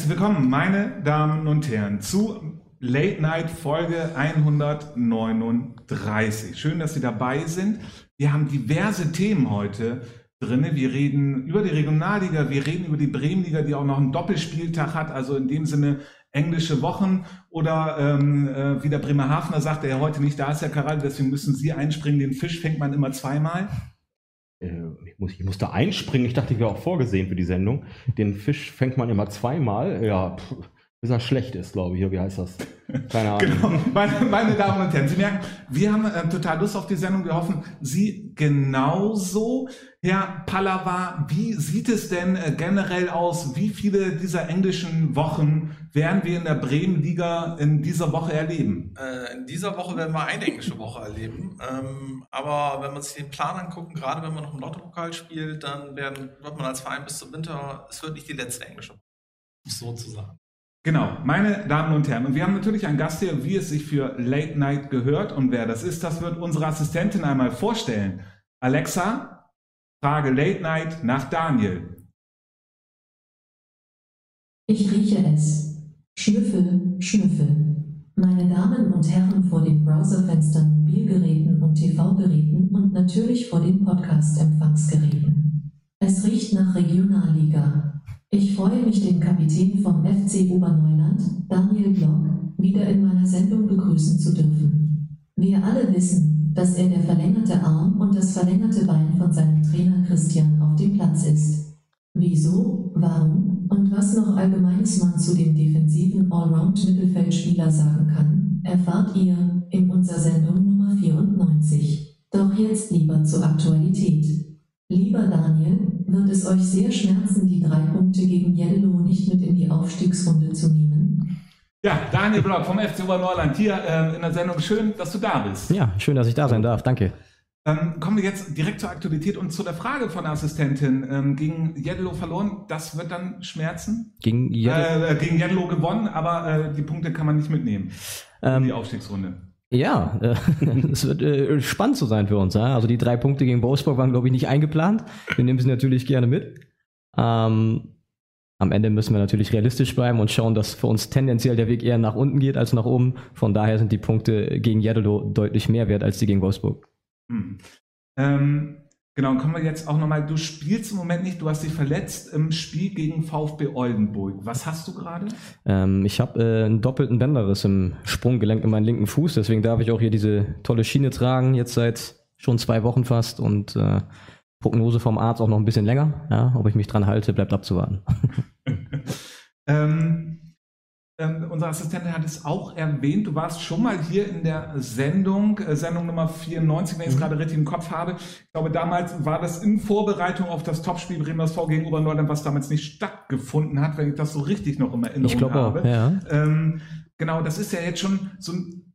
Herzlich willkommen, meine Damen und Herren, zu Late Night Folge 139. Schön, dass Sie dabei sind. Wir haben diverse Themen heute drin. Wir reden über die Regionalliga, wir reden über die Bremenliga, die auch noch einen Doppelspieltag hat, also in dem Sinne englische Wochen oder ähm, äh, wie der Bremerhavener sagte, er heute nicht da ist, Herr Karal, deswegen müssen Sie einspringen. Den Fisch fängt man immer zweimal. Äh, ich, muss, ich musste einspringen. Ich dachte, ich wäre auch vorgesehen für die Sendung. Den Fisch fängt man immer zweimal. Ja, pff, bis er schlecht ist, glaube ich. Wie heißt das? Keine Ahnung. Genau. Meine, meine Damen und Herren, Sie merken, wir haben äh, total Lust auf die Sendung. Wir hoffen, Sie genauso. Herr Pallava, wie sieht es denn äh, generell aus? Wie viele dieser englischen Wochen werden wir in der Bremen-Liga in dieser Woche erleben? Äh, in dieser Woche werden wir eine englische Woche erleben. Ähm, aber wenn man sich den Plan anguckt, gerade wenn man noch im Lottopokal spielt, dann werden, wird man als Verein bis zum Winter, es wird nicht die letzte englische Woche, sozusagen. Genau, meine Damen und Herren, und wir haben natürlich einen Gast hier, wie es sich für Late Night gehört und wer das ist, das wird unsere Assistentin einmal vorstellen. Alexa, frage Late Night nach Daniel. Ich rieche es. Schnüffel, Schnüffel. Meine Damen und Herren vor den Browserfenstern, Mobilgeräten und TV-Geräten und natürlich vor den Podcast-Empfangsgeräten. Es riecht nach Regionalliga. Ich freue mich, den Kapitän vom FC Oberneuland, Daniel Block, wieder in meiner Sendung begrüßen zu dürfen. Wir alle wissen, dass er der verlängerte Arm und das verlängerte Bein von seinem Trainer Christian auf dem Platz ist. Wieso, warum und was noch allgemeines man zu dem defensiven Allround-Mittelfeldspieler sagen kann, erfahrt ihr in unserer Sendung Nummer 94. Doch jetzt lieber zur Aktualität. Lieber Daniel, wird es euch sehr schmerzen, die drei Punkte gegen Yellow nicht mit in die Aufstiegsrunde zu nehmen? Ja, Daniel Block vom FC Oberneuland hier äh, in der Sendung. Schön, dass du da bist. Ja, schön, dass ich da sein darf. Danke. Ähm, kommen wir jetzt direkt zur Aktualität und zu der Frage von der Assistentin. Ähm, gegen Jedlo verloren, das wird dann schmerzen? Gegen Jedlo, äh, gegen Jedlo gewonnen, aber äh, die Punkte kann man nicht mitnehmen ähm, in die Aufstiegsrunde. Ja, äh, es wird äh, spannend zu sein für uns. Ja? Also die drei Punkte gegen Wolfsburg waren, glaube ich, nicht eingeplant. Wir nehmen sie natürlich gerne mit. Ähm, am Ende müssen wir natürlich realistisch bleiben und schauen, dass für uns tendenziell der Weg eher nach unten geht als nach oben. Von daher sind die Punkte gegen Jeddelo deutlich mehr wert als die gegen Wolfsburg. Hm. Ähm, Genau, kommen wir jetzt auch nochmal, du spielst im Moment nicht, du hast dich verletzt im Spiel gegen VfB Oldenburg. Was hast du gerade? Ähm, ich habe äh, einen doppelten Bänderriss im Sprunggelenk in meinen linken Fuß, deswegen darf ich auch hier diese tolle Schiene tragen, jetzt seit schon zwei Wochen fast und äh, Prognose vom Arzt auch noch ein bisschen länger. Ja, ob ich mich dran halte, bleibt abzuwarten. ähm, ähm, unsere Assistentin hat es auch erwähnt. Du warst schon mal hier in der Sendung, äh, Sendung Nummer 94, wenn ich es mhm. gerade richtig im Kopf habe. Ich glaube, damals war das in Vorbereitung auf das Topspiel Bremen SV gegen Oberneuland, was damals nicht stattgefunden hat, wenn ich das so richtig noch in Erinnerung ich glaub habe. Auch, ja. Ähm, genau, das ist ja jetzt schon so ein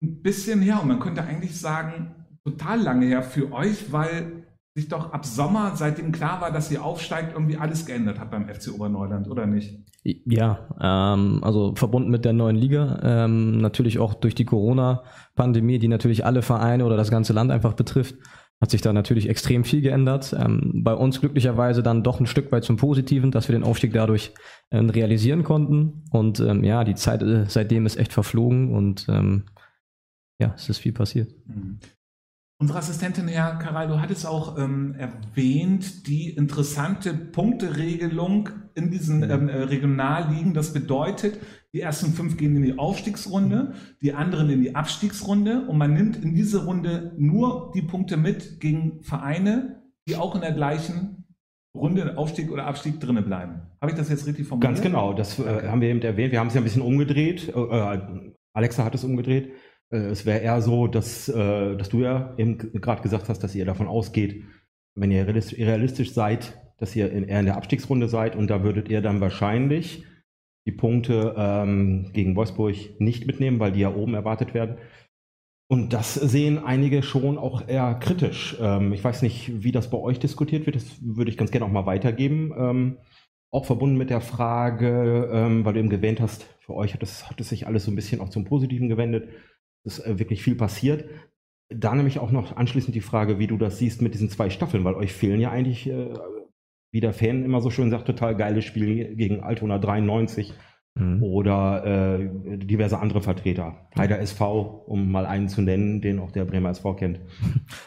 bisschen her und man könnte eigentlich sagen, total lange her für euch, weil sich doch ab Sommer, seitdem klar war, dass ihr aufsteigt, irgendwie alles geändert hat beim FC Oberneuland, oder nicht? Ja, ähm, also verbunden mit der neuen Liga, ähm, natürlich auch durch die Corona-Pandemie, die natürlich alle Vereine oder das ganze Land einfach betrifft, hat sich da natürlich extrem viel geändert. Ähm, bei uns glücklicherweise dann doch ein Stück weit zum Positiven, dass wir den Aufstieg dadurch äh, realisieren konnten. Und ähm, ja, die Zeit äh, seitdem ist echt verflogen und ähm, ja, es ist viel passiert. Unsere Assistentin, Herr Karal, du hattest auch ähm, erwähnt, die interessante Punkteregelung in diesen ähm, äh, Regionalligen. Das bedeutet, die ersten fünf gehen in die Aufstiegsrunde, die anderen in die Abstiegsrunde und man nimmt in diese Runde nur die Punkte mit gegen Vereine, die auch in der gleichen Runde Aufstieg oder Abstieg drinnen bleiben. Habe ich das jetzt richtig formuliert? Ganz genau, das äh, haben wir eben erwähnt. Wir haben es ja ein bisschen umgedreht. Äh, äh Alexa hat es umgedreht. Äh, es wäre eher so, dass, äh, dass du ja eben gerade gesagt hast, dass ihr davon ausgeht, wenn ihr realistisch seid, dass ihr in, eher in der Abstiegsrunde seid und da würdet ihr dann wahrscheinlich die Punkte ähm, gegen Wolfsburg nicht mitnehmen, weil die ja oben erwartet werden. Und das sehen einige schon auch eher kritisch. Ähm, ich weiß nicht, wie das bei euch diskutiert wird. Das würde ich ganz gerne auch mal weitergeben. Ähm, auch verbunden mit der Frage, ähm, weil du eben erwähnt hast, für euch hat es, hat es sich alles so ein bisschen auch zum Positiven gewendet ist äh, wirklich viel passiert. Da nämlich auch noch anschließend die Frage, wie du das siehst mit diesen zwei Staffeln, weil euch fehlen ja eigentlich, äh, wie der Fan immer so schön sagt, total geiles Spiel gegen Altona 93 Mhm. oder äh, diverse andere Vertreter. Heider SV, um mal einen zu nennen, den auch der Bremer SV kennt.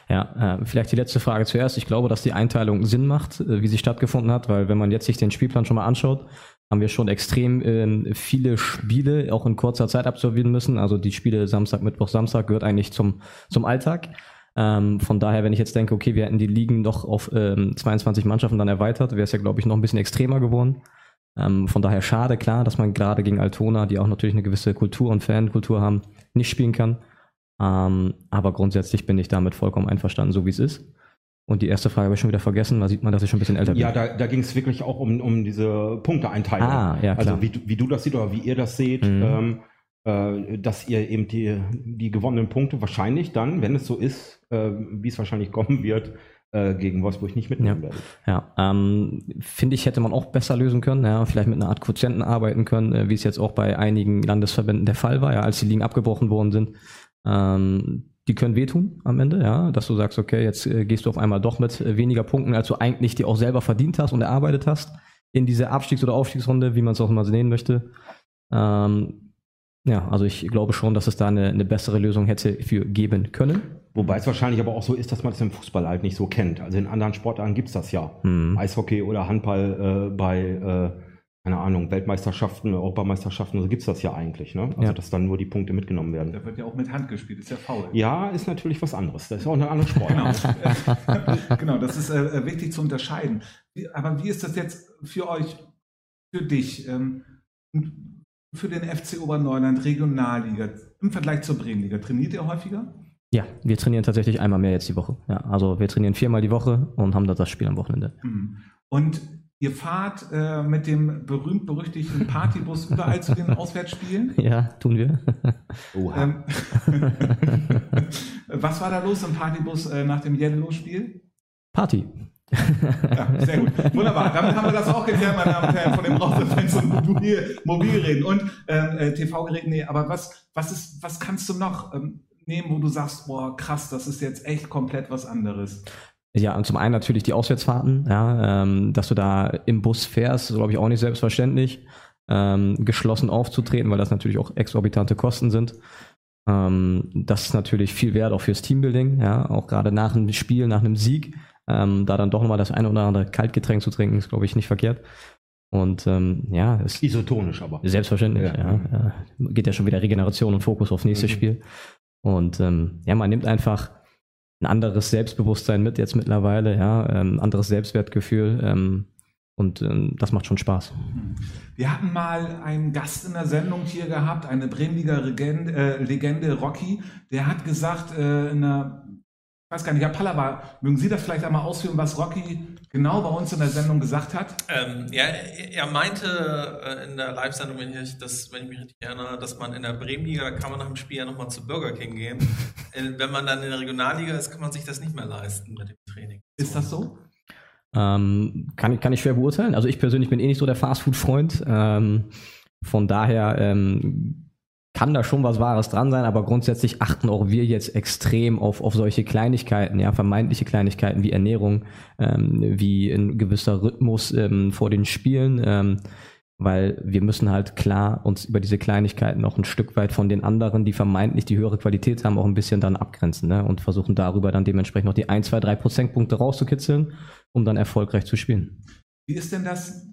Ja, äh, vielleicht die letzte Frage zuerst. Ich glaube, dass die Einteilung Sinn macht, äh, wie sie stattgefunden hat, weil wenn man jetzt sich den Spielplan schon mal anschaut, haben wir schon extrem ähm, viele Spiele auch in kurzer Zeit absolvieren müssen. Also die Spiele Samstag, Mittwoch, Samstag gehört eigentlich zum, zum Alltag. Ähm, von daher, wenn ich jetzt denke, okay, wir hätten die Ligen doch auf ähm, 22 Mannschaften dann erweitert, wäre es ja, glaube ich, noch ein bisschen extremer geworden. Ähm, von daher schade, klar, dass man gerade gegen Altona, die auch natürlich eine gewisse Kultur und Fankultur haben, nicht spielen kann. Ähm, aber grundsätzlich bin ich damit vollkommen einverstanden, so wie es ist. Und die erste Frage habe ich schon wieder vergessen, da sieht man, dass ich schon ein bisschen älter bin. Ja, da, da ging es wirklich auch um, um diese Punkteeinteilung. Ah, ja, klar. Also wie, du- wie du das siehst oder wie ihr das seht, Mhm. ähm, äh, dass ihr eben die, die gewonnenen Punkte wahrscheinlich dann, wenn es so ist, äh, wie es wahrscheinlich kommen wird, äh, gegen Wolfsburg nicht mitnehmen werdet. Ja, ähm, finde ich, hätte man auch besser lösen können, ja, vielleicht mit einer Art Quotienten arbeiten können, äh, wie es jetzt auch bei einigen Landesverbänden der Fall war, ja, als die Ligen abgebrochen worden sind. Ähm, die können wehtun am Ende, ja, dass du sagst, okay, jetzt äh, gehst du auf einmal doch mit äh, weniger Punkten, als du eigentlich dir auch selber verdient hast und erarbeitet hast, in diese Abstiegs- oder Aufstiegsrunde, wie man es auch immer sehen möchte. Ähm, ja, also ich glaube schon, dass es da eine, eine bessere Lösung hätte für geben können. Wobei es wahrscheinlich aber auch so ist, dass man es im Fußball halt nicht so kennt. Also in anderen Sportarten gibt es das ja. Hm. Eishockey oder Handball äh, bei, äh, keine Ahnung, Weltmeisterschaften, Europameisterschaften, so gibt es das ja eigentlich. Ne? Also Ja. dass dann nur die Punkte mitgenommen werden. Da wird ja auch mit Hand gespielt, ist ja faul. Ja, ist natürlich was anderes. Das ist auch eine andere Sportart. Genau, genau das ist äh, wichtig zu unterscheiden. Aber wie ist das jetzt für euch, für dich, ähm, für den FC Oberneuland Regionalliga im Vergleich zur Bremenliga? Trainiert ihr häufiger? Ja, wir trainieren tatsächlich einmal mehr jetzt die Woche. Ja, also wir trainieren viermal die Woche und haben da das Spiel am Wochenende. Mhm. Und ihr fahrt äh, mit dem berühmt-berüchtigten Partybus überall zu den Auswärtsspielen? Ja, tun wir. Oha. Ähm, was war da los im Partybus äh, nach dem Yellow-Spiel? Party. Ja, sehr gut. Wunderbar. Damit haben wir das auch geklärt, meine Damen und Herren, von dem Browserfans und mobil, Mobilgeräten und ähm, äh, TV-Geräten. Nee, aber was, was, ist, was kannst du noch ähm, nehmen, wo du sagst, boah, krass, das ist jetzt echt komplett was anderes? Ja, zum einen natürlich die Auswärtsfahrten, ja, ähm, dass du da im Bus fährst, ist, glaube ich, auch nicht selbstverständlich, ähm, geschlossen aufzutreten, weil das natürlich auch exorbitante Kosten sind. Ähm, das ist natürlich viel wert auch fürs Teambuilding, ja, auch gerade nach einem Spiel, nach einem Sieg, ähm, da dann doch nochmal das eine oder andere Kaltgetränk zu trinken, ist, glaube ich, nicht verkehrt. Und ähm, ja, ist Isotonisch aber. Selbstverständlich, Ja. ja. ja. Geht ja schon wieder Regeneration und Fokus aufs nächste Mhm. Spiel. Und ähm, ja, man nimmt einfach ein anderes Selbstbewusstsein mit jetzt mittlerweile, ja, ähm, ein anderes Selbstwertgefühl. Ähm, und ähm, das macht schon Spaß. Wir hatten mal einen Gast in der Sendung hier gehabt, eine Bremenliger Legende, äh, Legende Rocky, der hat gesagt, äh, in einer, ich weiß gar nicht, Herr Pallava, mögen Sie das vielleicht einmal ausführen, was Rocky genau bei uns in der Sendung gesagt hat? Ähm, ja, er- meinte äh, in der Live-Sendung, wenn ich, das, wenn ich mich richtig erinnere, dass man in der Bremenliga, da kann man nach dem Spiel ja nochmal zu Burger King gehen. Äh, wenn man dann in der Regionalliga ist, kann man sich das nicht mehr leisten mit dem Training. Ist das so? Ähm, kann, ich- kann ich schwer beurteilen. Also ich persönlich bin eh nicht so der Fastfood-Freund. Ähm, von daher ähm, kann da schon was Wahres dran sein, aber grundsätzlich achten auch wir jetzt extrem auf, auf solche Kleinigkeiten, ja, vermeintliche Kleinigkeiten wie Ernährung, ähm, wie ein gewisser Rhythmus ähm, vor den Spielen, ähm, weil wir müssen halt klar uns über diese Kleinigkeiten auch ein Stück weit von den anderen, die vermeintlich die höhere Qualität haben, auch ein bisschen dann abgrenzen ne? und versuchen darüber dann dementsprechend noch die 1, 2, 3 Prozentpunkte rauszukitzeln, um dann erfolgreich zu spielen. Wie ist denn das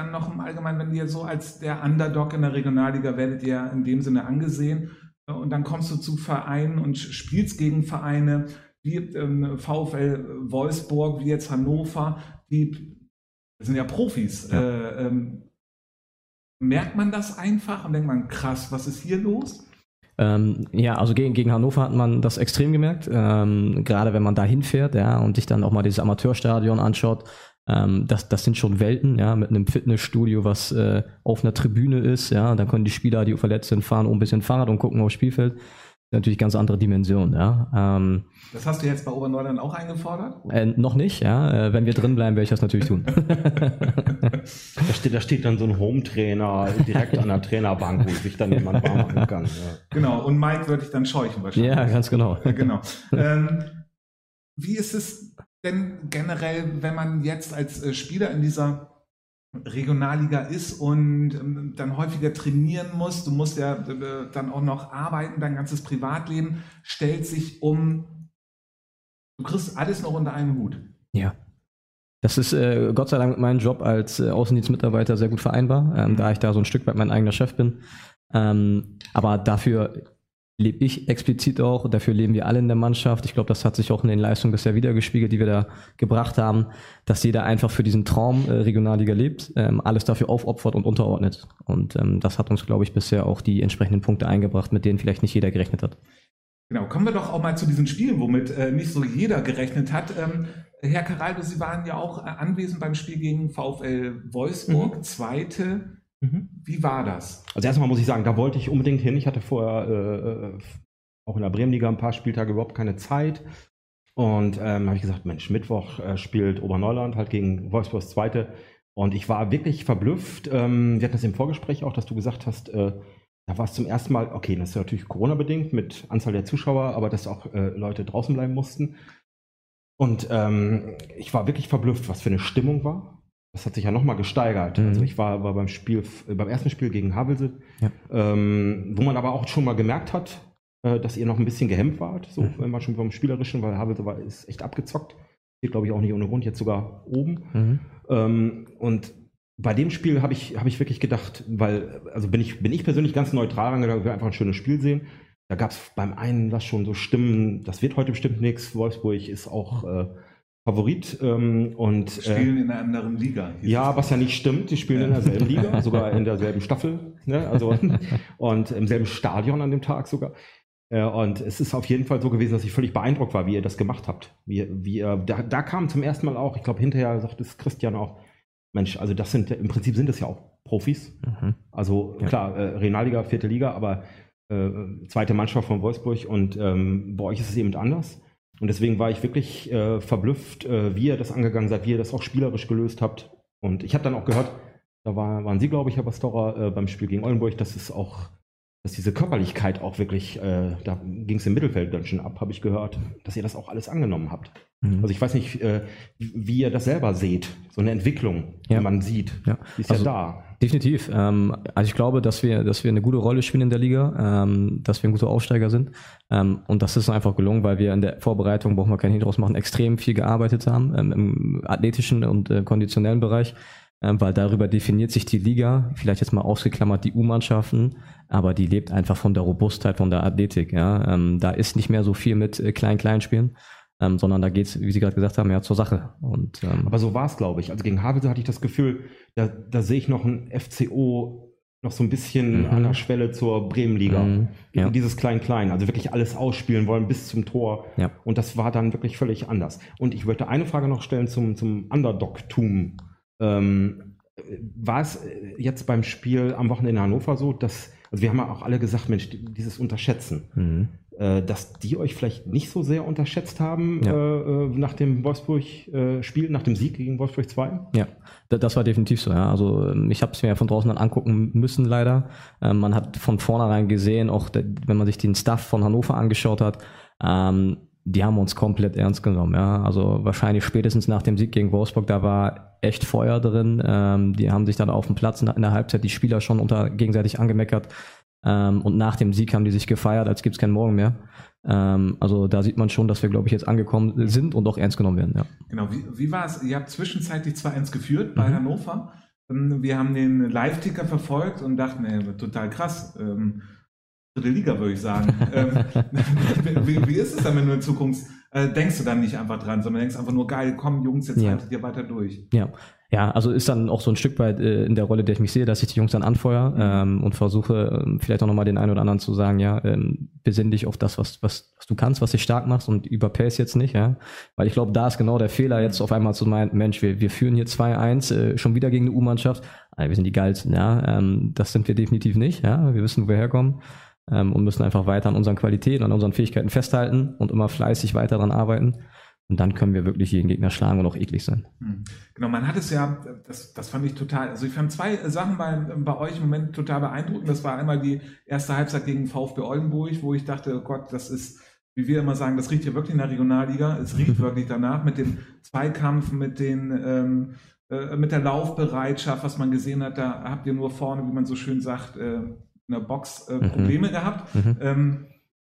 dann noch im Allgemeinen, wenn ihr so als der Underdog in der Regionalliga werdet ihr in dem Sinne angesehen und dann kommst du zu Vereinen und spielst gegen Vereine wie ähm, VfL Wolfsburg, wie jetzt Hannover, die sind ja Profis. Ja. Äh, ähm, merkt man das einfach und denkt man, krass, was ist hier los? Ähm, ja, also gegen, gegen Hannover hat man das extrem gemerkt. Ähm, gerade wenn man da hinfährt, ja, und sich dann auch mal dieses Amateurstadion anschaut, ähm, das, das sind schon Welten, ja, mit einem Fitnessstudio, was äh, auf einer Tribüne ist, ja, dann können die Spieler, die verletzt sind, fahren um ein bisschen Fahrrad und gucken aufs Spielfeld. Natürlich ganz andere Dimension, ja. Ähm, Das hast du jetzt bei Oberneuland auch eingefordert? äh, noch nicht, ja. Äh, wenn wir drin bleiben, werde ich das natürlich tun. Da steht, da steht dann so ein Home-Trainer direkt an der Trainerbank, wo sich dann jemand warm machen kann. Ja. Genau, und Mike würde ich dann scheuchen wahrscheinlich. ja, ganz genau. genau. Ähm, wie ist es denn generell, wenn man jetzt als äh, Spieler in dieser Regionalliga ist und ähm, dann häufiger trainieren muss, du musst ja äh, dann auch noch arbeiten, dein ganzes Privatleben stellt sich um, du kriegst alles noch unter einen Hut. Ja. Das ist äh, Gott sei Dank mit meinem Job als äh, Außendienstmitarbeiter sehr gut vereinbar, ähm, da ich da so ein Stück weit mein eigener Chef bin. Ähm, aber dafür lebe ich explizit auch, dafür leben wir alle in der Mannschaft. Ich glaube, das hat sich auch in den Leistungen bisher wiedergespiegelt, die wir da gebracht haben, dass jeder einfach für diesen Traum äh, Regionalliga lebt, ähm, alles dafür aufopfert und unterordnet. Und ähm, das hat uns, glaube ich, bisher auch die entsprechenden Punkte eingebracht, mit denen vielleicht nicht jeder gerechnet hat. Genau, kommen wir doch auch mal zu diesen Spielen, womit äh, nicht so jeder gerechnet hat. Ähm, Herr Caraldo, Sie waren ja auch äh, anwesend beim Spiel gegen VfL Wolfsburg, mhm. zweite. Mhm. Wie war das? Also erstmal muss ich sagen, da wollte ich unbedingt hin. Ich hatte vorher äh, auch in der Bremenliga ein paar Spieltage überhaupt keine Zeit. Und ähm, habe ich gesagt, Mensch, Mittwoch äh, spielt Oberneuland halt gegen Wolfsburgs Zweite. Und ich war wirklich verblüfft. Ähm, wir hatten das im Vorgespräch auch, dass du gesagt hast, äh, da war es zum ersten Mal, okay, das ist natürlich Corona-bedingt mit Anzahl der Zuschauer, aber dass auch äh, Leute draußen bleiben mussten. Und ähm, ich war wirklich verblüfft, was für eine Stimmung war. Das hat sich ja nochmal gesteigert. Mhm. Also ich war, war beim Spiel, beim ersten Spiel gegen Havelse, ja. ähm, wo man aber auch schon mal gemerkt hat, äh, dass ihr noch ein bisschen gehemmt wart, so mhm. wenn man schon vom Spielerischen, weil Havelse war ist echt abgezockt. Hier glaube ich auch nicht ohne Grund, jetzt sogar oben. Mhm. Ähm, und bei dem Spiel habe ich, hab ich wirklich gedacht, weil, also bin ich, bin ich persönlich ganz neutral rangegangen, wir einfach ein schönes Spiel sehen. Da gab es beim einen was schon so Stimmen, das wird heute bestimmt nichts. Wolfsburg ist auch äh, Favorit. Ähm, und, äh, spielen in einer anderen Liga. Ja, was ja nicht stimmt. Die spielen in derselben Liga, sogar in derselben Staffel. Ne? Also, und im selben Stadion an dem Tag sogar. Äh, und es ist auf jeden Fall so gewesen, dass ich völlig beeindruckt war, wie ihr das gemacht habt. Wie, wie da, da kam zum ersten Mal auch, ich glaube, hinterher sagt es Christian auch, Mensch, also das sind, im Prinzip sind das ja auch Profis. Mhm. Also ja. klar, äh, Regionalliga, vierte Liga, aber äh, zweite Mannschaft von Wolfsburg und ähm, bei euch ist es eben anders. Und deswegen war ich wirklich äh, verblüfft, äh, wie ihr das angegangen seid, wie ihr das auch spielerisch gelöst habt. Und ich habe dann auch gehört, da war, waren Sie, glaube ich, Herr Pastora, äh, beim Spiel gegen Oldenburg, dass es auch, dass diese Körperlichkeit auch wirklich, äh, da ging es im Mittelfeld ganz schön ab, habe ich gehört, dass ihr das auch alles angenommen habt. Mhm. Also ich weiß nicht, äh, wie ihr das selber seht, so eine Entwicklung, ja. die man sieht, ja. die ist also, ja da. Definitiv. Ähm, also ich glaube, dass wir, dass wir eine gute Rolle spielen in der Liga, ähm, dass wir ein guter Aufsteiger sind. Ähm, und das ist einfach gelungen, weil wir in der Vorbereitung, brauchen wir keinen draus machen, extrem viel gearbeitet haben ähm, im athletischen und äh, konditionellen Bereich. Ähm, weil darüber definiert sich die Liga, vielleicht jetzt mal ausgeklammert die U-Mannschaften, aber die lebt einfach von der Robustheit, von der Athletik. Ja? Ähm, da ist nicht mehr so viel mit äh, Klein-Klein spielen ähm, sondern da geht es, wie Sie gerade gesagt haben, ja zur Sache. Und, ähm, Aber so war es, glaube ich. Also gegen Havelse hatte ich das Gefühl, da, da sehe ich noch ein FCO noch so ein bisschen mhm. an der Schwelle zur Bremenliga. Mhm, ja. Dieses Klein-Klein, also wirklich alles ausspielen wollen bis zum Tor. Ja. Und das war dann wirklich völlig anders. Und ich wollte eine Frage noch stellen zum, zum Underdog-Tum. Ähm, war es jetzt beim Spiel am Wochenende in Hannover so, dass, also wir haben ja auch alle gesagt, Mensch, dieses Unterschätzen. Mhm. Äh, dass die euch vielleicht nicht so sehr unterschätzt haben ja. äh, äh nach dem Wolfsburg-Spiel, äh, nach dem Sieg gegen Wolfsburg 2? Ja, das war definitiv so. Ja. Also ähm, ich habe es mir ja von draußen dann angucken müssen, leider. Ähm, man hat von vornherein gesehen, auch wenn man sich den Staff von Hannover angeschaut hat, ähm, die haben uns komplett ernst genommen. Ja. Also wahrscheinlich spätestens nach dem Sieg gegen Wolfsburg, da war echt Feuer drin. Ähm, die haben sich dann auf dem Platz in der Halbzeit die Spieler schon unter gegenseitig angemeckert. Ähm, und nach dem Sieg haben die sich gefeiert, als gibt es keinen Morgen mehr. Ähm, also da sieht man schon, dass wir, glaube ich, jetzt angekommen sind und auch ernst genommen werden. Ja. Genau, wie, wie war es? Ihr habt zwischenzeitlich 2-1 geführt bei mhm. Hannover. Ähm, wir haben den Live-Ticker verfolgt und dachten, ey, total krass. Ähm, dritte Liga, würde ich sagen. ähm, wie, wie, ist es dann, wenn du in Zukunft äh, denkst du dann nicht einfach dran, sondern denkst einfach nur, geil, komm Jungs, jetzt ja. haltet ihr weiter durch. Ja, ja, also ist dann auch so ein Stück weit äh, in der Rolle, der ich mich sehe, dass ich die Jungs dann anfeuere mhm. ähm, und versuche ähm, vielleicht auch nochmal den einen oder anderen zu sagen, ja, ähm, besinn dich auf das, was, was, was du kannst, was dich stark machst und überpace jetzt nicht, ja. Weil ich glaube, da ist genau der Fehler, jetzt auf einmal zu meinen, Mensch, wir, wir führen hier 2-1, äh, schon wieder gegen eine U-Mannschaft, ah, wir sind die geilsten, ja. Ähm, das sind wir definitiv nicht, ja. Wir wissen, wo wir herkommen ähm, und müssen einfach weiter an unseren Qualitäten, an unseren Fähigkeiten festhalten und immer fleißig weiter daran arbeiten. Und dann können wir wirklich jeden Gegner schlagen und auch eklig sein. Hm. Genau, man hat es ja, das, das fand ich total, also ich fand zwei Sachen bei, bei euch im Moment total beeindruckend. Das war einmal die erste Halbzeit gegen VfB Oldenburg, wo ich dachte, oh Gott, das ist wie wir immer sagen, das riecht hier wirklich in der Regionalliga. Es riecht Mhm. wirklich danach mit dem Zweikampf, mit den ähm, äh, mit der Laufbereitschaft, was man gesehen hat. Da habt ihr nur vorne, wie man so schön sagt, äh, in der Box äh, Mhm. Probleme gehabt. Mhm. Ähm,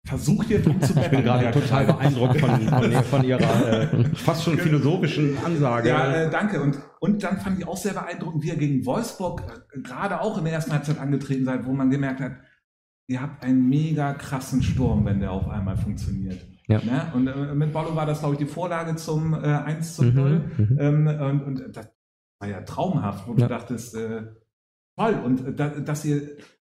versucht ihr drum zu Ich bin gerade total beeindruckt von, von, von Ihrer äh, fast schon philosophischen Ansage. Ja, äh, danke. Und, und dann fand ich auch sehr beeindruckend, wie ihr gegen Wolfsburg äh, gerade auch in der ersten Halbzeit angetreten seid, wo man gemerkt hat, ihr habt einen mega krassen Sturm, wenn der auf einmal funktioniert. Ja. Ne? Und äh, mit Bollo war das, glaube ich, die Vorlage zum äh, 1 zu Mhm, 0. mhm. Ähm, und, und das war ja traumhaft, wo Ja. du dachtest, äh, toll. Und äh, da, dass ihr,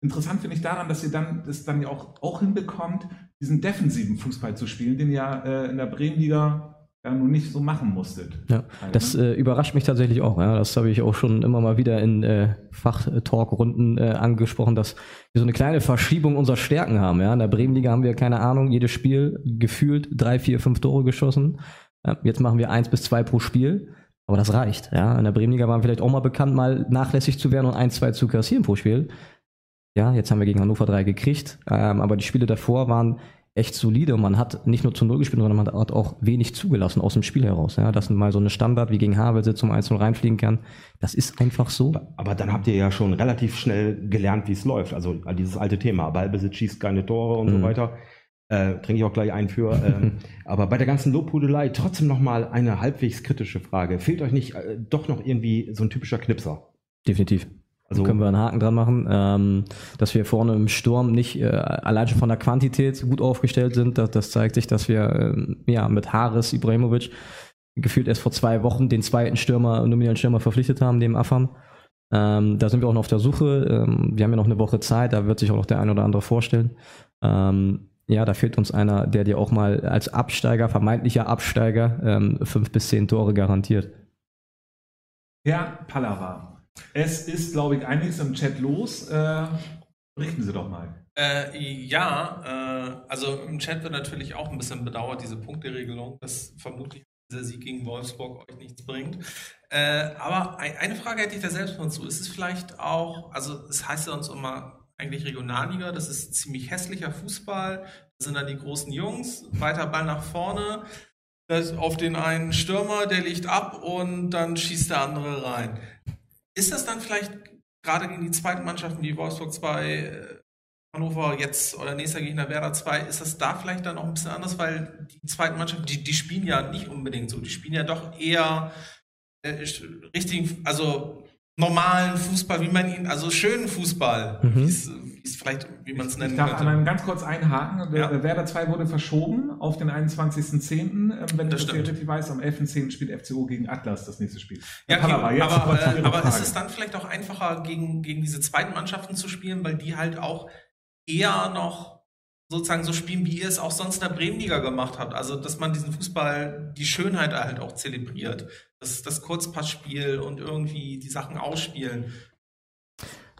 interessant finde ich daran, dass ihr dann das dann ja auch, auch hinbekommt, diesen defensiven Fußball zu spielen, den ihr äh, in der Bremenliga ja nun nicht so machen musstet. Ja, Halt, das ne? äh, überrascht mich tatsächlich auch. Ja. Das habe ich auch schon immer mal wieder in äh, Fachtalk-Runden äh, angesprochen, dass wir so eine kleine Verschiebung unserer Stärken haben. Ja. In der Bremenliga haben wir keine Ahnung, jedes Spiel gefühlt drei, vier, fünf Tore geschossen. Ja, jetzt machen wir eins bis zwei pro Spiel. Aber das reicht. Ja. In der Bremenliga waren wir vielleicht auch mal bekannt, mal nachlässig zu werden und ein, zwei zu kassieren pro Spiel. Ja, jetzt haben wir gegen Hannover 3 gekriegt. Ähm, aber die Spiele davor waren echt solide und man hat nicht nur zu Null gespielt, sondern man hat auch wenig zugelassen aus dem Spiel heraus. Ja, dass mal so eine Standard wie gegen Havelse zum 1-0 reinfliegen kann, das ist einfach so. Aber dann habt ihr ja schon relativ schnell gelernt, wie es läuft. Also dieses alte Thema, Ballbesitz schießt keine Tore und so Mhm. weiter. Äh, trinke ich auch gleich ein für. Ähm, aber bei der ganzen Lobhudelei trotzdem nochmal eine halbwegs kritische Frage. Fehlt euch nicht äh, doch noch irgendwie so ein typischer Knipser? Definitiv. Also können wir einen Haken dran machen, ähm, dass wir vorne im Sturm nicht äh, allein schon von der Quantität gut aufgestellt sind. Das, das zeigt sich, dass wir ähm, ja mit Haris Ibrahimovic gefühlt erst vor zwei Wochen den zweiten Stürmer, nominellen Stürmer verpflichtet haben, dem Afam. Ähm, da sind wir auch noch auf der Suche. Ähm, wir haben ja noch eine Woche Zeit, da wird sich auch noch der ein oder andere vorstellen. Ähm, ja, da fehlt uns einer, der dir auch mal als Absteiger, vermeintlicher Absteiger, ähm, fünf bis zehn Tore garantiert. Herr Pallava, es ist, glaube ich, einiges im Chat los. Äh, berichten Sie doch mal. Äh, ja, äh, also im Chat wird natürlich auch ein bisschen bedauert, diese Punkteregelung, dass vermutlich dieser Sieg gegen Wolfsburg euch nichts bringt. Äh, aber ein, eine Frage hätte ich da selbst mal zu. Ist es vielleicht auch, also es heißt ja uns immer eigentlich Regionalliga, das ist ziemlich hässlicher Fußball, das sind dann die großen Jungs, weiter Ball nach vorne, auf den einen Stürmer, der liegt ab und dann schießt der andere rein. Ist das dann vielleicht gerade gegen die zweiten Mannschaften wie Wolfsburg 2, äh, Hannover jetzt oder nächster Gegner Werder 2, ist das da vielleicht dann auch ein bisschen anders, weil die zweiten Mannschaften, die, die spielen ja nicht unbedingt so, die spielen ja doch eher äh, richtigen, also normalen Fußball, wie man ihn, also schönen Fußball, Mhm. Es vielleicht, wie man es Ich nennen darf könnte. einmal ganz kurz einhaken. Ja. Ja. Werder 2 wurde verschoben auf den 21.10. ähm, Wenn Das ich das richtig weiß, am 11.10. spielt FCO gegen Atlas das nächste Spiel. Ja, okay, Pallava, jetzt aber, äh, aber ist es dann vielleicht auch einfacher, gegen, gegen diese zweiten Mannschaften zu spielen, weil die halt auch eher noch sozusagen so spielen, wie ihr es auch sonst in der Bremenliga gemacht habt. Also, dass man diesen Fußball, die Schönheit halt auch zelebriert. Das, das Kurzpassspiel und irgendwie die Sachen ausspielen.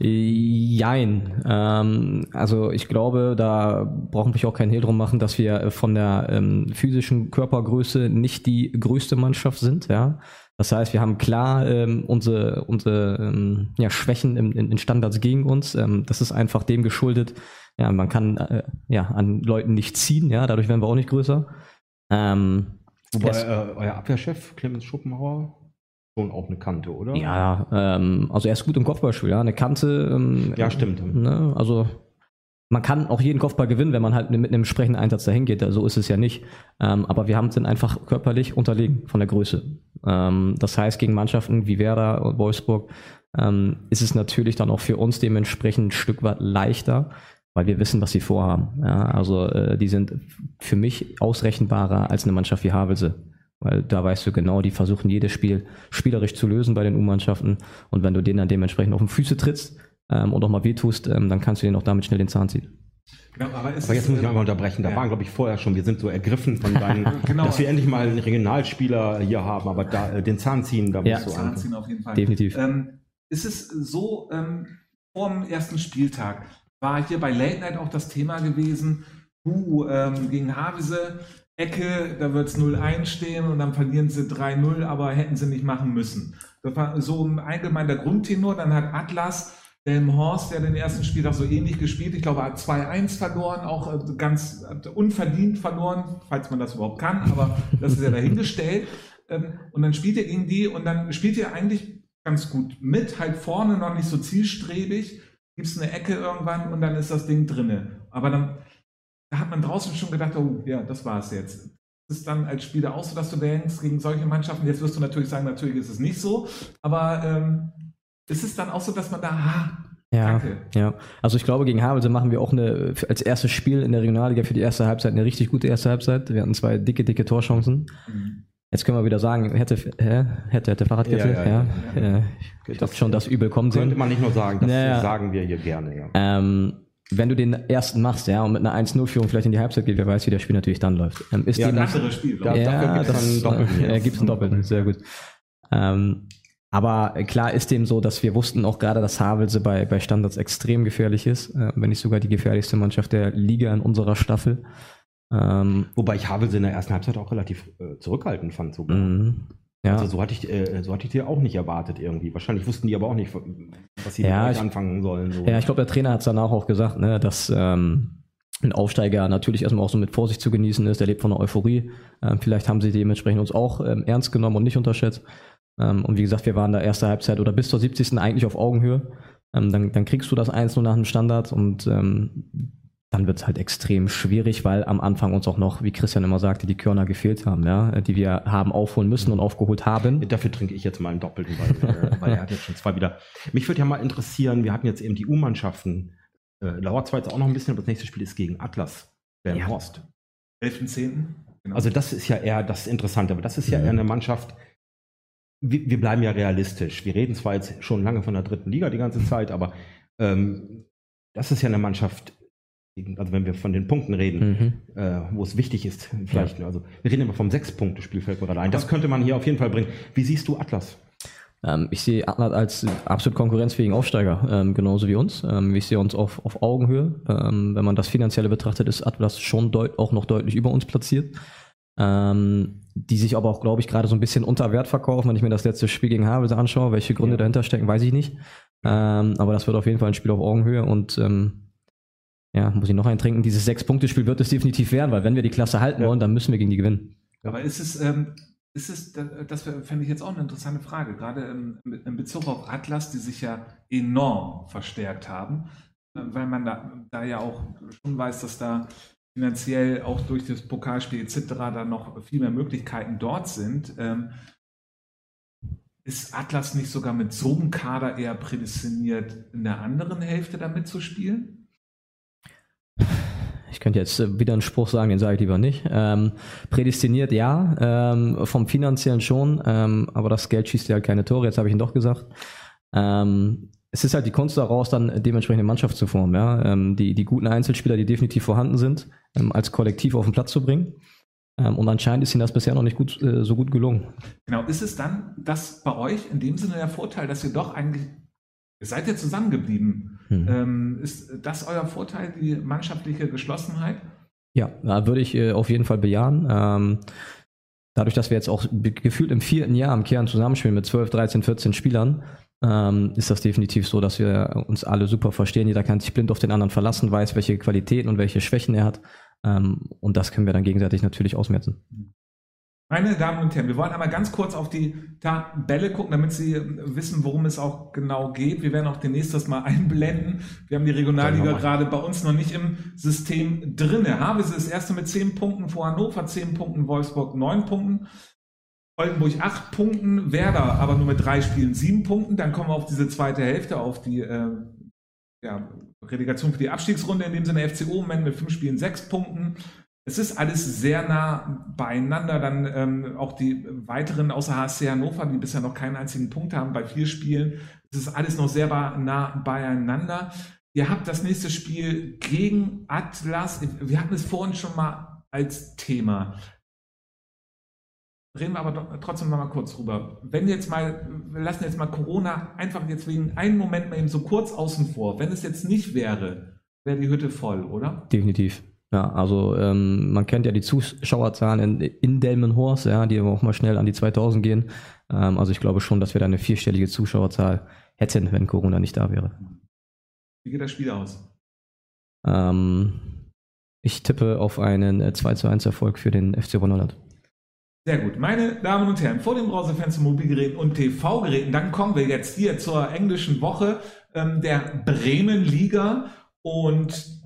Jein. Ähm, also ich glaube, da brauchen wir auch keinen Hehl drum machen, dass wir äh, von der ähm, physischen Körpergröße nicht die größte Mannschaft sind. Ja, das heißt, wir haben klar ähm, unsere unsere ähm, ja, Schwächen in, in, in Standards gegen uns. Ähm, das ist einfach dem geschuldet. Ja, man kann äh, ja an Leuten nicht ziehen. Ja, dadurch werden wir auch nicht größer. Ähm, Wobei äh, euer Abwehrchef Clemens Schuppenhauer schon auch eine Kante, oder? ja, ähm, also er ist gut im Kopfballspiel. Ja, eine Kante. Ähm, Ja, stimmt. Ne? Also man kann auch jeden Kopfball gewinnen, wenn man halt mit einem entsprechenden Einsatz dahin geht. So ist es ja nicht. Ähm, aber wir haben sind einfach körperlich unterlegen von der Größe. Ähm, das heißt, gegen Mannschaften wie Werder und Wolfsburg ähm, ist es natürlich dann auch für uns dementsprechend ein Stück weit leichter, weil wir wissen, was sie vorhaben. Ja, also äh, die sind für mich ausrechenbarer als eine Mannschaft wie Havelse. Weil da weißt du genau, die versuchen jedes Spiel spielerisch zu lösen bei den U-Mannschaften. Und wenn du denen dann dementsprechend auf die Füße trittst ähm, und auch mal wehtust, ähm, dann kannst du denen auch damit schnell den Zahn ziehen. Genau, aber, Aber jetzt muss ich einmal unterbrechen. Da ja. waren, glaube ich, vorher schon, wir sind so ergriffen von deinen, Genau. dass wir endlich mal einen Regionalspieler hier haben, aber da äh, den Zahn ziehen, da Ja. musst du Zahn ziehen auf jeden Fall. Definitiv. Ähm, ist es so, ähm, vor dem ersten Spieltag war hier bei Late Night auch das Thema gewesen, uh, ähm, gegen Havese, Ecke, da wird es 0-1 stehen und dann verlieren sie 3-0, aber hätten sie nicht machen müssen. Das war so im Allgemeinen der Grundtenor. Dann hat Atlas, Delmenhorst, der den ersten Spieltag so ähnlich gespielt, ich glaube, hat 2-1 verloren, auch äh, ganz unverdient verloren, falls man das überhaupt kann, aber das ist ja dahingestellt. Ähm, Und dann spielt ihr gegen die und dann spielt ihr eigentlich ganz gut mit, halt vorne noch nicht so zielstrebig, gibt es eine Ecke irgendwann und dann ist das Ding drinne. Aber dann da hat man draußen schon gedacht, oh ja, das war es jetzt. Ist es dann als Spieler auch so, dass du denkst, gegen solche Mannschaften, jetzt wirst du natürlich sagen, natürlich ist es nicht so, aber ähm, ist es dann auch so, dass man da, ah, Ja, Kacke. ja. Also ich glaube, gegen Havelse machen wir auch eine, als erstes Spiel in der Regionalliga für die erste Halbzeit eine richtig gute erste Halbzeit. Wir hatten zwei dicke, dicke Torchancen. Jetzt können wir wieder sagen, hätte, hä? hätte, hätte Fahrradkette, Ja, ja. ja, ja, ja. Ich habe schon das Übel kommen Könnte sehen. man nicht nur sagen, das Naja. sagen wir hier gerne, ja. Ähm, wenn du den ersten machst, ja, und mit einer 1-0-Führung vielleicht in die Halbzeit geht, wer weiß, wie das Spiel natürlich dann läuft. Ähm, ist Ja, die das- anderes Spiel. Ja, glaub ich. dafür gibt's dann einen Doppelten Ja, jetzt. gibt's einen Doppelten, sehr gut. Ähm, aber klar ist dem so, dass wir wussten auch gerade, dass Havelse bei, bei Standards extrem gefährlich ist, äh, wenn nicht sogar die gefährlichste Mannschaft der Liga in unserer Staffel. Ähm, Wobei ich Havelse in der ersten Halbzeit auch relativ äh, zurückhaltend fand sogar. mhm. Ja. Also so hatte ich, äh, so hatte ich dir auch nicht erwartet irgendwie. Wahrscheinlich wussten die aber auch nicht, was sie Ja, damit ich- anfangen sollen. So. Ja, ich glaube, der Trainer hat es danach auch gesagt, ne, dass ähm, ein Aufsteiger natürlich erstmal auch so mit Vorsicht zu genießen ist. Der lebt von der Euphorie. Ähm, vielleicht haben sie dementsprechend uns auch ähm, ernst genommen und nicht unterschätzt. Ähm, und wie gesagt, wir waren da erste Halbzeit oder bis zur 70. eigentlich auf Augenhöhe. Ähm, dann, dann kriegst du das 1-0 nach dem Standard und ähm, dann wird es halt extrem schwierig, weil am Anfang uns auch noch, wie Christian immer sagte, die Körner gefehlt haben, ja, die wir haben aufholen müssen und aufgeholt haben. Dafür trinke ich jetzt mal einen Doppelten, weil, äh, weil er hat jetzt schon zwei wieder. Mich würde ja mal interessieren, wir hatten jetzt eben die U-Mannschaften. Äh, dauert zwar jetzt auch noch ein bisschen, aber das nächste Spiel ist gegen Atlas, der Horst. 11.10. Genau. Also das ist ja eher das Interessante, aber das ist ja Mhm. eher eine Mannschaft, wir, wir bleiben ja realistisch. Wir reden zwar jetzt schon lange von der dritten Liga die ganze Zeit, aber ähm, das ist ja eine Mannschaft, also wenn wir von den Punkten reden, Mhm. äh, wo es wichtig ist, vielleicht, also wir reden immer vom Sechs-Punkte-Spiel, fällt mir gerade ein. Das könnte man hier auf jeden Fall bringen. Wie siehst du Atlas? Ähm, ich sehe Atlas als absolut konkurrenzfähigen Aufsteiger, ähm, genauso wie uns. Ähm, ich sehe uns auf, auf Augenhöhe. Ähm, wenn man das Finanzielle betrachtet, ist Atlas schon deut auch noch deutlich über uns platziert. Ähm, die sich aber auch, glaube ich, gerade so ein bisschen unter Wert verkaufen. Wenn ich mir das letzte Spiel gegen Havelse anschaue, welche Gründe Ja. dahinter stecken, weiß ich nicht. Ähm, aber das wird auf jeden Fall ein Spiel auf Augenhöhe und ja, muss ich noch einen trinken. Dieses Sechs-Punkte-Spiel wird es definitiv werden, weil wenn wir die Klasse halten Ja. wollen, dann müssen wir gegen die gewinnen. Aber ist es, ähm, ist es, da- das fände ich jetzt auch eine interessante Frage, gerade im, in Bezug auf Atlas, die sich ja enorm verstärkt haben, äh, weil man da, da ja auch schon weiß, dass da finanziell auch durch das Pokalspiel etc. da noch viel mehr Möglichkeiten dort sind. Ähm, ist Atlas nicht sogar mit so einem Kader eher prädestiniert, in der anderen Hälfte da mitzuspielen? Ich könnte jetzt äh, wieder einen Spruch sagen, den sage ich lieber nicht. Ähm, prädestiniert ja, ähm, vom finanziellen schon, ähm, aber das Geld schießt ja halt keine Tore, jetzt habe ich ihn doch gesagt. Ähm, es ist halt die Kunst daraus, dann dementsprechend eine Mannschaft zu formen, ja. Ähm, die, die guten Einzelspieler, die definitiv vorhanden sind, ähm, als Kollektiv auf den Platz zu bringen. Und anscheinend ist ihnen das bisher noch nicht gut, äh, so gut gelungen. Genau, ist es dann das bei euch in dem Sinne der Vorteil, dass ihr doch eigentlich, ihr seid ja zusammengeblieben. Hm. Ähm, ist das euer Vorteil, die mannschaftliche Geschlossenheit? Ja, da würde ich äh, auf jeden Fall bejahen. Ähm, dadurch, dass wir jetzt auch gefühlt im vierten Jahr im Kern zusammenspielen mit 12, 13, 14 Spielern, ähm, ist das definitiv so, dass wir uns alle super verstehen. Jeder kann sich blind auf den anderen verlassen, weiß, welche Qualitäten und welche Schwächen er hat. Und das können wir dann gegenseitig natürlich ausmerzen. Meine Damen und Herren, wir wollen einmal ganz kurz auf die Tabelle gucken, damit Sie wissen, worum es auch genau geht. Wir werden auch demnächst das mal einblenden. Wir haben die Regionalliga gerade bei uns noch nicht im System drinne. Havelse ist das erste mit 10 Punkten vor Hannover, 10 Punkten, Wolfsburg 9 Punkten. Oldenburg 8 Punkten, Werder aber nur mit drei Spielen 7 Punkten. Dann kommen wir auf diese zweite Hälfte, auf die äh, ja, Relegation für die Abstiegsrunde, in dem Sinne FCO Moment mit 5 Spielen 6 Punkten. Es ist alles sehr nah beieinander. Dann ähm, auch die weiteren außer HSC Hannover, die bisher noch keinen einzigen Punkt haben bei vier Spielen. Es ist alles noch sehr nah beieinander. Ihr habt das nächste Spiel gegen Atlas. Wir hatten es vorhin schon mal als Thema. Reden wir aber trotzdem noch mal kurz drüber. Wenn jetzt mal, wir lassen jetzt mal Corona einfach jetzt wegen einen Moment mal eben so kurz außen vor. Wenn es jetzt nicht wäre, wäre die Hütte voll, oder? Definitiv. Ja, also ähm, man kennt ja die Zuschauerzahlen in, in Delmenhorst, ja, die auch mal schnell an die 2000 gehen. Ähm, also ich glaube schon, dass wir da eine vierstellige Zuschauerzahl hätten, wenn Corona nicht da wäre. Wie geht das Spiel aus? Ähm, ich tippe auf einen äh, 2 zu 1 Erfolg für den FC Ronald. Sehr gut. Meine Damen und Herren, vor dem Browserfenster, Mobilgeräten und TV-Geräten, dann kommen wir jetzt hier zur englischen Woche ähm, der Bremen-Liga. Und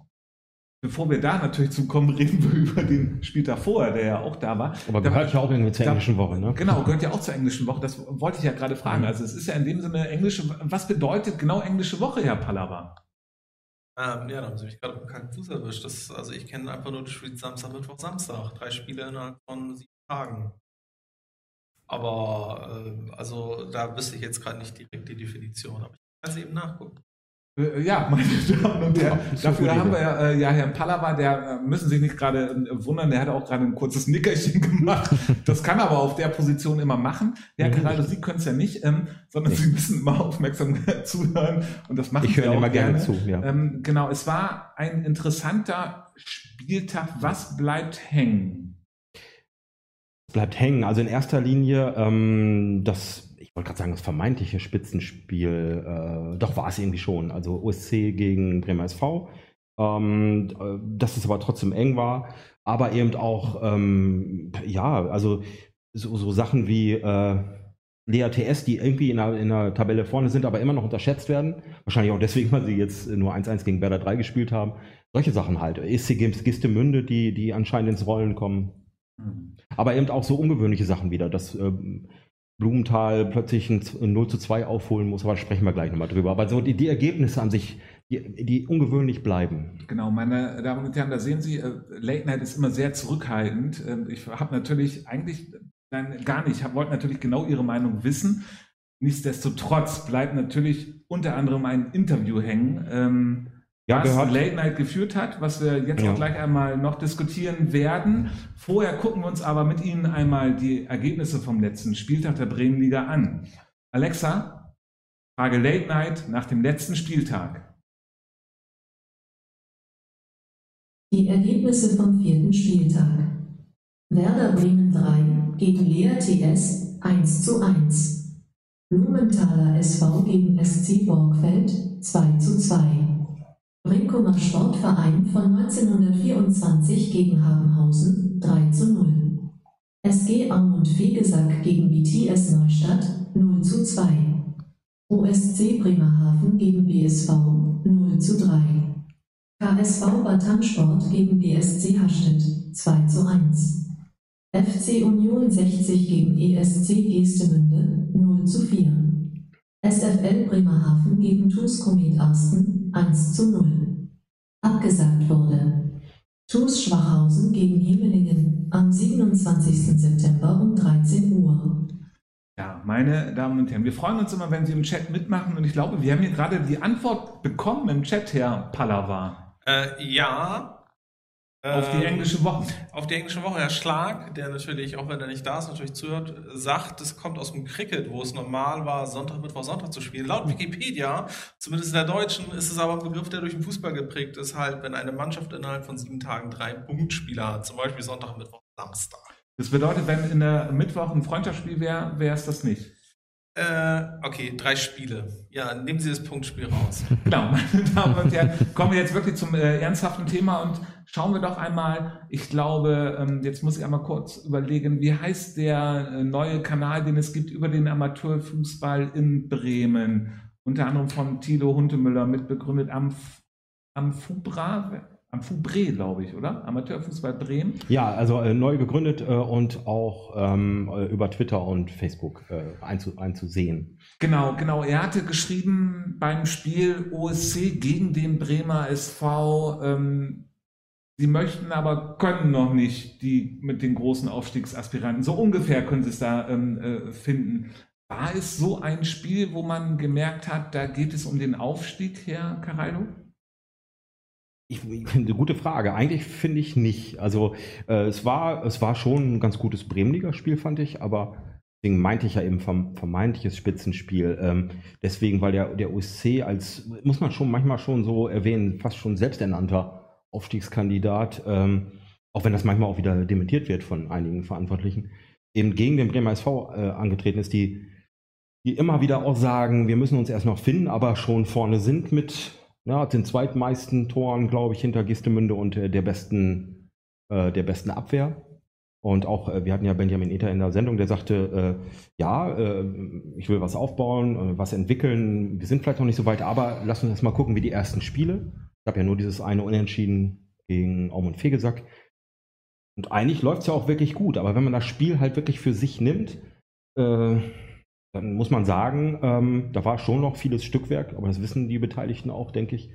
bevor wir da natürlich zukommen, reden wir über den Spieltag vorher, der ja auch da war. Aber Da- gehört ja auch irgendwie zur da- englischen Woche, ne? Genau, gehört ja auch zur englischen Woche. Das wollte ich ja gerade fragen. Also es ist ja in dem Sinne englische. Was bedeutet genau englische Woche, Herr Pallava? Ähm, ja, da haben sie mich gerade auf den kalten Fuß erwischt. Das, also ich kenne einfach nur das Spiel Samstag, Mittwoch, Samstag. Drei Spiele innerhalb von sieben Tagen. Aber äh, also da wüsste ich jetzt gerade nicht direkt die Definition. Aber ich kann es eben nachgucken. Äh, Ja, meine Damen und Herren, Ja, dafür haben wir ja, äh, ja Herrn Pallava, der äh, müssen sich nicht gerade äh, wundern, der hat auch gerade ein kurzes Nickerchen gemacht. Das kann er aber auf der Position immer machen. Ja, Ja, gerade Sie können es ja nicht, ähm, sondern Nee. Sie müssen immer aufmerksam zuhören und das machen Ich Sie höre auch immer gerne zu, ja. Ähm, genau, es war ein interessanter Spieltag. Was bleibt hängen? bleibt hängen. Also in erster Linie ähm, das, wollte gerade sagen, das vermeintliche Spitzenspiel, äh, doch war es irgendwie schon. Also OSC gegen Bremer SV. Ähm, äh, dass es aber trotzdem eng war, aber eben auch, ähm, ja, also so, so Sachen wie äh, Lea TS, die irgendwie in der, in der Tabelle vorne sind, aber immer noch unterschätzt werden. Wahrscheinlich auch deswegen, weil sie jetzt nur 1-1 gegen Werder 3 gespielt haben. Solche Sachen halt. ESC Games Gistemünde, die, die anscheinend ins Rollen kommen. Aber eben auch so ungewöhnliche Sachen wieder, dass ähm, Blumenthal plötzlich ein Z- ein 0 zu 2 aufholen muss, aber sprechen wir gleich nochmal drüber. Aber so die, die Ergebnisse an sich, die, die ungewöhnlich bleiben. Genau, meine Damen und Herren, da sehen Sie, äh, Late Night ist immer sehr zurückhaltend. Ähm, Ich habe natürlich eigentlich, nein, gar nicht, ich wollte natürlich genau Ihre Meinung wissen. Nichtsdestotrotz bleibt natürlich unter anderem ein Interview hängen, ähm, Ja, was gehört. Late Night geführt hat, was wir jetzt Ja. auch gleich einmal noch diskutieren werden. Vorher gucken wir uns aber mit Ihnen einmal die Ergebnisse vom letzten Spieltag der Bremenliga an. Alexa, Frage Late Night nach dem letzten Spieltag. Die Ergebnisse vom vierten Spieltag. Werder Bremen 3 gegen Lea TS 1 zu 1. Blumenthaler SV gegen SC Borgfeld 2 zu 2. Brinkumer Sportverein von 1924 gegen Habenhausen 3 zu 0. SG Aumund Fegesack gegen BTS Neustadt 0 zu 2. OSC Bremerhaven gegen BSV 0 zu 3. KSV Batansport gegen BSC Hastedt 2 zu 1. FC Union 60 gegen ESC Geestemünde 0 zu 4. SFL Bremerhaven gegen TuS Komet Arsten 1 zu 0. Abgesagt wurde. TuS Schwachhausen gegen Hemelingen am 27. September um 13 Uhr. Ja, meine Damen und Herren, wir freuen uns immer, wenn Sie im Chat mitmachen und ich glaube, wir haben hier gerade die Antwort bekommen im Chat, Herr Pallava, Äh, ja. Auf die Ähm, englische Woche. Auf die englische Woche, Herr Schlag, der natürlich, auch wenn er nicht da ist, natürlich zuhört, sagt, es kommt aus dem Cricket, wo es normal war, Sonntag, Mittwoch, Sonntag zu spielen. Laut Wikipedia, zumindest in der deutschen, ist es aber ein Begriff, der durch den Fußball geprägt ist, halt, wenn eine Mannschaft innerhalb von sieben Tagen drei Punktspiele hat, zum Beispiel Sonntag, Mittwoch, Samstag. Das bedeutet, wenn in der Mittwoch ein Freundschaftsspiel wäre, wäre es das nicht. Äh, okay, drei Spiele. Ja, nehmen Sie das Punktspiel raus. Genau, meine Damen und Herren, kommen wir jetzt wirklich zum äh, ernsthaften Thema und schauen wir doch einmal, ich glaube, ähm, jetzt muss ich einmal kurz überlegen, wie heißt der äh, neue Kanal, den es gibt über den Amateurfußball in Bremen, unter anderem von Thilo Huntemüller mitbegründet am, am Fubra, am Fubre, glaube ich, oder? Amateurfußball Bremen. Ja, also äh, neu gegründet äh, und auch ähm, äh, über Twitter und Facebook äh, einzu, einzusehen. Genau, genau. Er hatte geschrieben beim Spiel OSC gegen den Bremer SV, ähm, sie möchten aber können noch nicht die mit den großen Aufstiegsaspiranten. So ungefähr können sie es da ähm, äh, finden. War es so ein Spiel, wo man gemerkt hat, da geht es um den Aufstieg, Herr Caraldo? Ich, eine gute Frage. Eigentlich finde ich nicht. Also äh, es war es war schon ein ganz gutes Bremenliga-Spiel, fand ich, aber deswegen meinte ich ja eben verm vermeintliches Spitzenspiel. Ähm, deswegen, weil der, der OSC als, muss man schon manchmal schon so erwähnen, fast schon selbsternannter Aufstiegskandidat, ähm, auch wenn das manchmal auch wieder dementiert wird von einigen Verantwortlichen, eben gegen den Bremer SV äh, angetreten ist, die, die immer wieder auch sagen, wir müssen uns erst noch finden, aber schon vorne sind mit Ja, hat den zweitmeisten Toren, glaube ich, hinter Gistemünde und äh, der besten, äh, der besten Abwehr. Und auch, äh, wir hatten ja Benjamin Ether in der Sendung, der sagte, äh, ja, äh, ich will was aufbauen, äh, was entwickeln. Wir sind vielleicht noch nicht so weit, aber lass uns erst mal gucken, wie die ersten Spiele. Ich habe ja nur dieses eine Unentschieden gegen Aum und Fegesack. Und eigentlich läuft es ja auch wirklich gut, aber wenn man das Spiel halt wirklich für sich nimmt, dann muss man sagen, ähm, da war schon noch vieles Stückwerk, aber das wissen die Beteiligten auch, denke ich,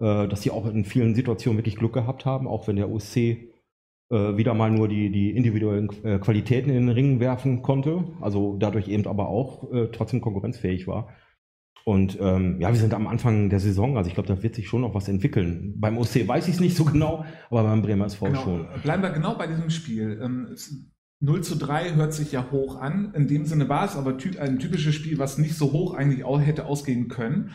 äh, dass sie auch in vielen Situationen wirklich Glück gehabt haben, auch wenn der OSC äh, wieder mal nur die, die individuellen äh, Qualitäten in den Ring werfen konnte, also dadurch eben aber auch äh, trotzdem konkurrenzfähig war. Und ähm, ja, wir sind am Anfang der Saison, also ich glaube, da wird sich schon noch was entwickeln. Beim OC weiß ich es nicht so genau, aber beim Bremer SV genau. schon. Bleiben wir genau bei diesem Spiel. Ähm, 0 zu 3 hört sich ja hoch an. In dem Sinne war es aber ein typisches Spiel, was nicht so hoch eigentlich auch hätte ausgehen können.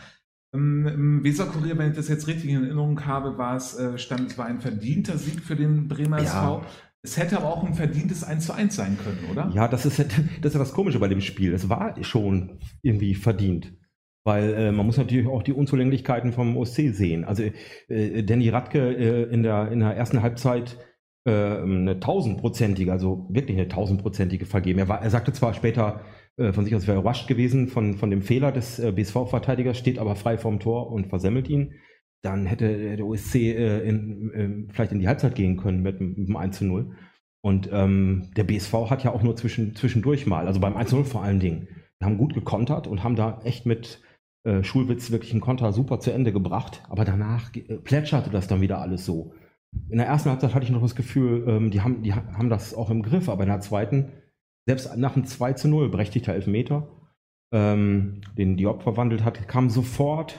Ähm, Im Weserkurier, wenn ich das jetzt richtig in Erinnerung habe, war es, äh, stand, es war ein verdienter Sieg für den Bremer Ja. SV. Es hätte aber auch ein verdientes 1 zu 1 sein können, oder? Ja, das ist, das ist ja das Komische bei dem Spiel. Es war schon irgendwie verdient. Weil äh, man muss natürlich auch die Unzulänglichkeiten vom OSC sehen. Also äh, Danny Radke äh, in, der, in der ersten Halbzeit äh, eine tausendprozentige, also wirklich eine tausendprozentige vergeben. Er, war, er sagte zwar später äh, von sich aus, wäre überrascht gewesen von, von dem Fehler des äh, BSV-Verteidigers, steht aber frei vorm Tor und versemmelt ihn. Dann hätte der OSC äh, in, äh, vielleicht in die Halbzeit gehen können mit, mit dem 1 zu 0. Und ähm, der BSV hat ja auch nur zwischen, zwischendurch mal, also beim 1 0 vor allen Dingen, wir haben gut gekontert und haben da echt mit äh, Schulwitz wirklich einen Konter super zu Ende gebracht. Aber danach äh, plätscherte das dann wieder alles so. In der ersten Halbzeit hatte ich noch das Gefühl, ähm, die, haben, die ha- haben das auch im Griff, aber in der zweiten, selbst nach einem 2 zu 0, berechtigter Elfmeter, ähm, den Diop verwandelt hat, kam sofort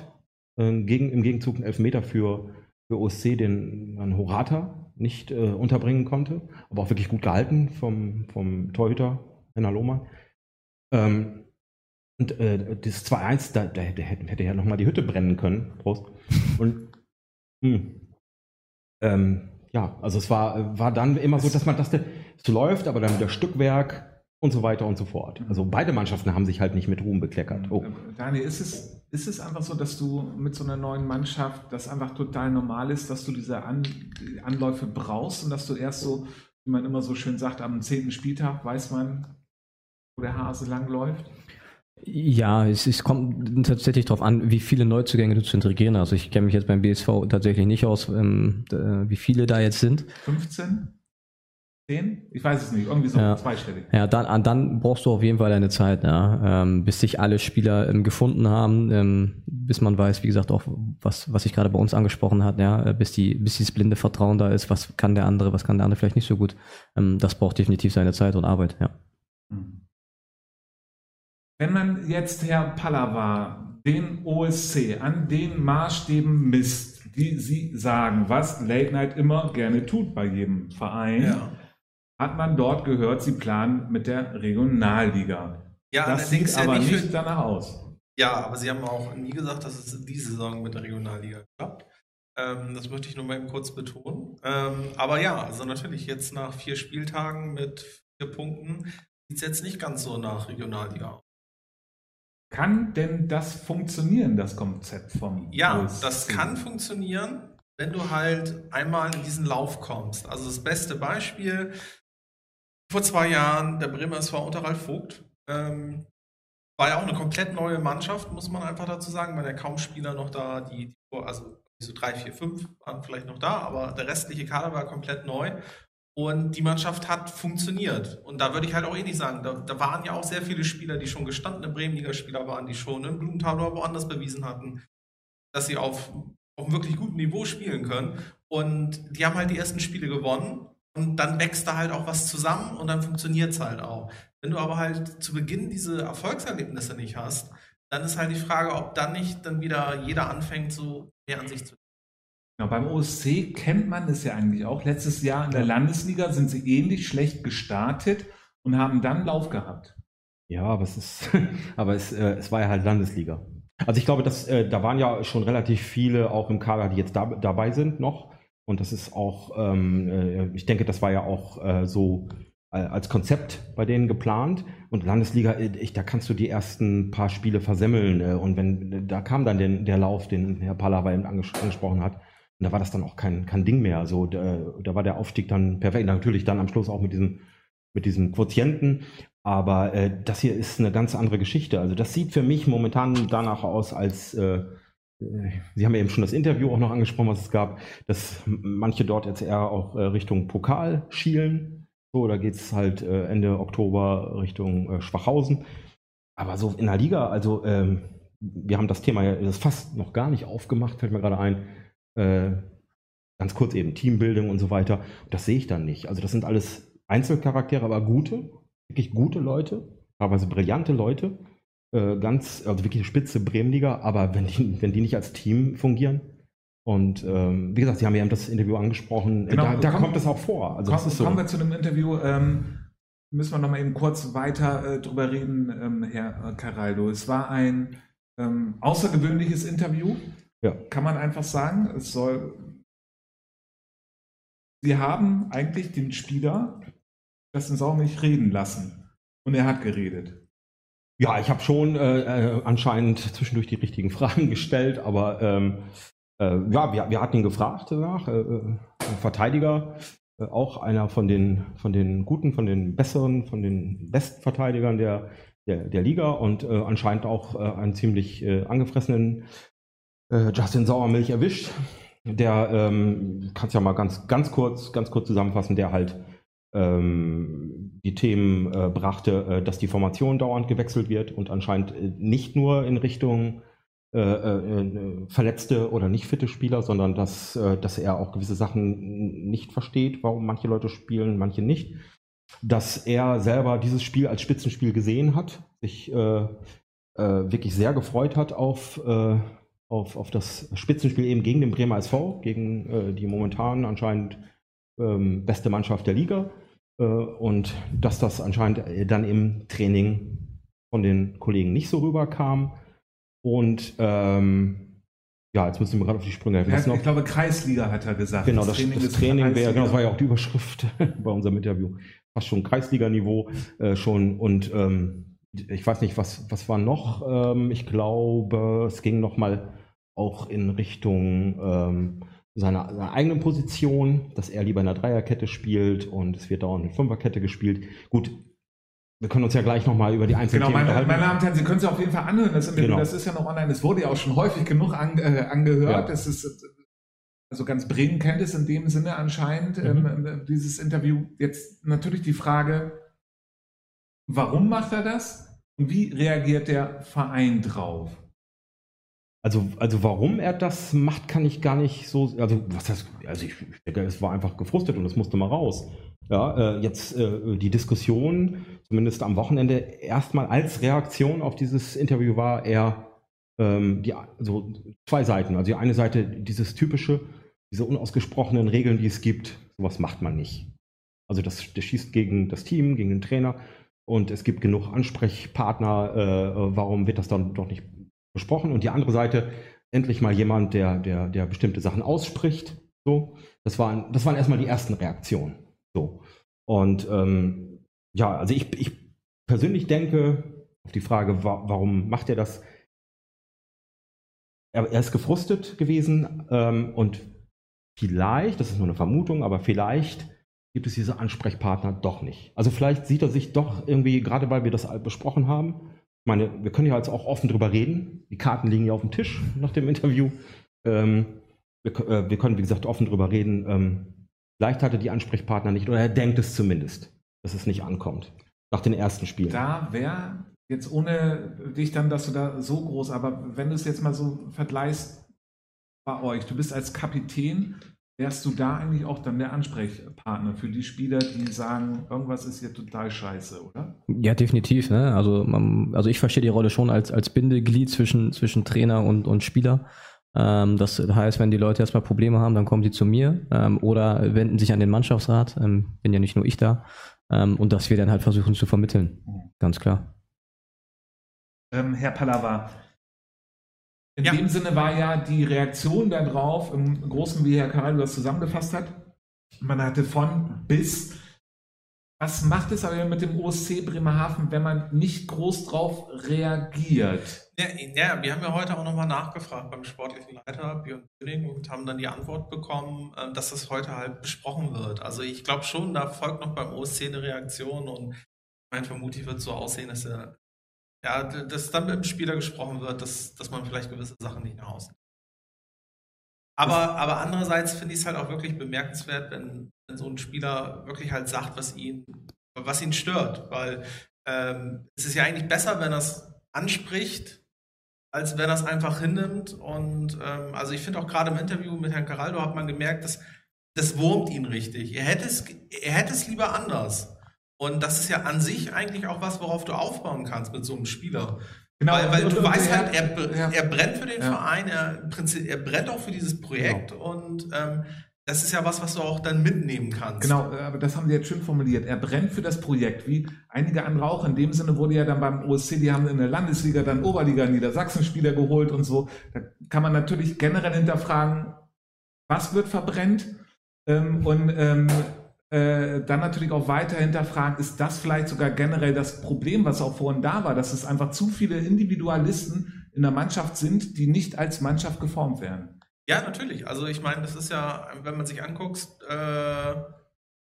äh, gegen, im Gegenzug ein Elfmeter für, für OSC, den dann Horata nicht äh, unterbringen konnte, aber auch wirklich gut gehalten vom, vom Torhüter Henner Lohmann. Ähm, und äh, das 2-1, da, da hätte, hätte ja nochmal die Hütte brennen können. Prost. Und hm, ähm, ja, also es war, war dann immer so, dass man dachte, es läuft, aber dann wieder Stückwerk und so weiter und so fort. Also beide Mannschaften haben sich halt nicht mit Ruhm bekleckert. Oh. Ähm, Daniel, ist es, ist es einfach so, dass du mit so einer neuen Mannschaft, das einfach total normal ist, dass du diese An Anläufe brauchst und dass du erst so, wie man immer so schön sagt, am zehnten Spieltag weiß man, wo der Hase langläuft? Ja, es, es kommt tatsächlich darauf an, wie viele Neuzugänge du zu integrieren hast. Also ich kenne mich jetzt beim BSV tatsächlich nicht aus, ähm, äh, wie viele da jetzt sind. 15? 10? Ich weiß es nicht, irgendwie so Ja. zweistellig. Ja, dann, an- dann brauchst du auf jeden Fall deine Zeit, ja, ähm, bis sich alle Spieler ähm, gefunden haben, ähm, bis man weiß, wie gesagt, auch was, was ich gerade bei uns angesprochen hat, ja, äh, bis die, bis dieses blinde Vertrauen da ist, was kann der andere, was kann der andere vielleicht nicht so gut. Ähm, das braucht definitiv seine Zeit und Arbeit, ja. Wenn man jetzt, Herr Pallava, den OSC an den Maßstäben misst, die Sie sagen, was Late Night immer gerne tut bei jedem Verein, Ja. hat man dort gehört, Sie planen mit der Regionalliga. Ja, das sieht ja aber nicht nicht für, danach aus. Ja, aber Sie haben auch nie gesagt, dass es diese Saison mit der Regionalliga klappt. Ähm, das möchte ich nur mal eben kurz betonen. Ähm, aber ja, also natürlich jetzt nach vier Spieltagen mit vier Punkten sieht es jetzt nicht ganz so nach Regionalliga aus. Kann denn das funktionieren, das Konzept vom Ja, OSC? das kann funktionieren, wenn du halt einmal in diesen Lauf kommst. Also das beste Beispiel, vor zwei Jahren, der Bremer SV unter Ralf Vogt. Ähm, war ja auch eine komplett neue Mannschaft, muss man einfach dazu sagen, weil ja kaum Spieler noch da, die, die also so drei, vier, fünf waren vielleicht noch da, aber der restliche Kader war komplett neu. Und die Mannschaft hat funktioniert. Und da würde ich halt auch nicht sagen, da, da waren ja auch sehr viele Spieler, die schon gestandene Bremenliga-Spieler waren, die schon im Blumenthal oder woanders bewiesen hatten, dass sie auf, auf einem wirklich guten Niveau spielen können. Und die haben halt die ersten Spiele gewonnen. Und dann wächst da halt auch was zusammen und dann funktioniert es halt auch. Wenn du aber halt zu Beginn diese Erfolgserlebnisse nicht hast, dann ist halt die Frage, ob dann nicht dann wieder jeder anfängt, so mehr an sich zu Genau, beim OSC kennt man es ja eigentlich auch. Letztes Jahr in der Landesliga sind sie ähnlich schlecht gestartet und haben dann Lauf gehabt. Ja, aber es ist, aber es, äh, es war ja halt Landesliga. Also ich glaube, dass äh, da waren ja schon relativ viele auch im Kader, die jetzt da, dabei sind noch. Und das ist auch, ähm, äh, ich denke, das war ja auch äh, so als Konzept bei denen geplant. Und Landesliga, ich, da kannst du die ersten paar Spiele versemmeln. Und wenn, da kam dann den, der Lauf, den Herr Pallava eben anges angesprochen hat. Und da war das dann auch kein, kein Ding mehr. Also da, da war der Aufstieg dann perfekt. Natürlich dann am Schluss auch mit diesem, mit diesem Quotienten. Aber äh, das hier ist eine ganz andere Geschichte. Also das sieht für mich momentan danach aus, als äh, Sie haben ja eben schon das Interview auch noch angesprochen, was es gab, dass manche dort jetzt eher auch äh, Richtung Pokal schielen. So, da geht es halt äh, Ende Oktober Richtung äh, Schwachhausen. Aber so in der Liga, also ähm, wir haben das Thema ja fast noch gar nicht aufgemacht, fällt mir gerade ein. Äh, ganz kurz eben Teambildung und so weiter. Das sehe ich dann nicht. Also das sind alles Einzelcharaktere, aber gute, wirklich gute Leute, teilweise brillante Leute äh, ganz, also wirklich eine spitze Bremenliga, aber wenn die, wenn die nicht als Team fungieren, und ähm, wie gesagt, Sie haben ja das Interview angesprochen, genau, da, da komm, kommt es auch vor. Also komm, so. Kommen wir zu dem Interview. Ähm, müssen wir noch mal eben kurz weiter äh, drüber reden, ähm, Herr Caraldo. Es war ein ähm, außergewöhnliches Interview, ja. kann man einfach sagen. Es soll. Sie haben eigentlich den Spieler das in Sau nicht reden lassen. Und er hat geredet. Ja, ich habe schon äh, äh, anscheinend zwischendurch die richtigen Fragen gestellt, aber ähm, äh, ja, wir, wir hatten ihn gefragt danach, äh, äh Verteidiger, äh, auch einer von den, von den guten, von den besseren, von den besten Verteidigern der, der, der Liga und anscheinend auch einen ziemlich angefressenen äh, Justin Sauermilch erwischt. Der, ähm, kannst ja mal ganz, ganz kurz, ganz kurz zusammenfassen, der halt ähm, die Themen äh, brachte, äh, dass die Formation dauernd gewechselt wird und anscheinend äh, nicht nur in Richtung äh, äh, verletzte oder nicht fitte Spieler, sondern dass, äh, dass er auch gewisse Sachen nicht versteht, warum manche Leute spielen, manche nicht. Dass er selber dieses Spiel als Spitzenspiel gesehen hat, sich wirklich sehr gefreut hat auf, auf, auf das Spitzenspiel eben gegen den Bremer SV, gegen die momentan anscheinend ähm, beste Mannschaft der Liga äh, und dass das anscheinend dann im Training von den Kollegen nicht so rüberkam. Und ähm, ja, jetzt müssen wir gerade auf die Sprünge helfen. Ja, ich glaube, Kreisliga hat er gesagt. Genau, das, das Training, das Training wäre, genau, das war ja auch die Überschrift bei unserem Interview. Fast schon Kreisliga-Niveau äh, schon. Und ähm, ich weiß nicht, was, was war noch? Ähm, ich glaube, es ging nochmal auch in Richtung ähm, seiner, seiner eigenen Position, dass er lieber in der Dreierkette spielt und es wird dauernd in Fünferkette gespielt. Gut, wir können uns ja gleich nochmal über die einzelnen genau, Themen meine, meine Damen und Herren, Sie können es auf jeden Fall anhören. Das, genau. das ist ja noch online. Es wurde ja auch schon häufig genug an, äh, angehört. Ja. ist, also ganz Bremen kennt es in dem Sinne anscheinend, mhm. ähm, dieses Interview. Jetzt natürlich die Frage, warum macht er das? Und wie reagiert der Verein drauf? Also, also warum er das macht, kann ich gar nicht so. Also, was heißt, also ich, ich denke, es war einfach gefrustet und es musste mal raus. Ja, äh, jetzt äh, die Diskussion, zumindest am Wochenende, erstmal als Reaktion auf dieses Interview war eher ähm, die, also zwei Seiten. Also die eine Seite dieses typische, diese unausgesprochenen Regeln, die es gibt, sowas macht man nicht. Also das, das schießt gegen das Team, gegen den Trainer und es gibt genug Ansprechpartner, äh, warum wird das dann doch nicht besprochen. Und die andere Seite, endlich mal jemand, der, der, der bestimmte Sachen ausspricht. So, das waren, das waren erstmal die ersten Reaktionen. So. Und ähm, ja, also ich, ich persönlich denke, auf die Frage, wa warum macht er das? Er, er ist gefrustet gewesen ähm, und vielleicht, das ist nur eine Vermutung, aber vielleicht gibt es diese Ansprechpartner doch nicht. Also vielleicht sieht er sich doch irgendwie, gerade weil wir das besprochen haben, meine, wir können ja jetzt auch offen drüber reden. Die Karten liegen ja auf dem Tisch nach dem Interview. Ähm, wir, äh, wir, können, wie gesagt, offen drüber reden. Ähm, vielleicht hatte die Ansprechpartner nicht, oder er denkt es zumindest, dass es nicht ankommt. Nach den ersten Spielen. Da wäre jetzt ohne dich dann, dass du da so groß, aber wenn du es jetzt mal so vergleichst bei euch, du bist als Kapitän wärst du da eigentlich auch dann der Ansprechpartner für die Spieler, die sagen, irgendwas ist hier total scheiße, oder? Ja, definitiv. Ne? Also, also ich verstehe die Rolle schon als, als Bindeglied zwischen, zwischen Trainer und, und Spieler. Ähm, das heißt, wenn die Leute erstmal Probleme haben, dann kommen sie zu mir ähm, oder wenden sich an den Mannschaftsrat. Ähm, bin ja nicht nur ich da. Ähm, und dass wir dann halt versuchen zu vermitteln. Mhm. Ganz klar. Ähm, Herr Pallava, in ja. dem Sinne war ja die Reaktion darauf im Großen, wie Herr Karel das zusammengefasst hat, man hatte von bis Was macht es aber mit dem OSC Bremerhaven, wenn man nicht groß drauf reagiert? Ja, ja, wir haben ja heute auch nochmal nachgefragt beim sportlichen Leiter Björn König und haben dann die Antwort bekommen, äh, dass das heute halt besprochen wird. Also ich glaube schon, da folgt noch beim OSC eine Reaktion und mein vermutlich wird so aussehen, dass er ja, dass dann mit dem Spieler gesprochen wird, dass, dass man vielleicht gewisse Sachen nicht nach außen. Aber, aber andererseits finde ich es halt auch wirklich bemerkenswert, wenn, wenn so ein Spieler wirklich halt sagt, was ihn, was ihn stört. Weil ähm, es ist ja eigentlich besser, wenn er es anspricht, als wenn er es einfach hinnimmt. Und ähm, also ich finde auch gerade im Interview mit Herrn Caraldo hat man gemerkt, dass das wurmt ihn richtig. Er hätte es, er hätte es lieber anders. Und das ist ja an sich eigentlich auch was, worauf du aufbauen kannst mit so einem Spieler. Genau, weil, weil du und, weißt halt, er, ja. er brennt für den ja. Verein, er, er brennt auch für dieses Projekt genau. und ähm, das ist ja was, was du auch dann mitnehmen kannst. Genau, aber das haben sie jetzt schön formuliert. Er brennt für das Projekt, wie einige andere auch. In dem Sinne wurde ja dann beim OSC, die haben in der Landesliga dann Oberliga Niedersachsen Spieler geholt und so. Da kann man natürlich generell hinterfragen, was wird verbrennt? Ähm, und ähm, äh, dann natürlich auch weiter hinterfragen, ist das vielleicht sogar generell das Problem, was auch vorhin da war, dass es einfach zu viele Individualisten in der Mannschaft sind, die nicht als Mannschaft geformt werden. Ja, natürlich. Also ich meine, das ist ja, wenn man sich anguckt, äh,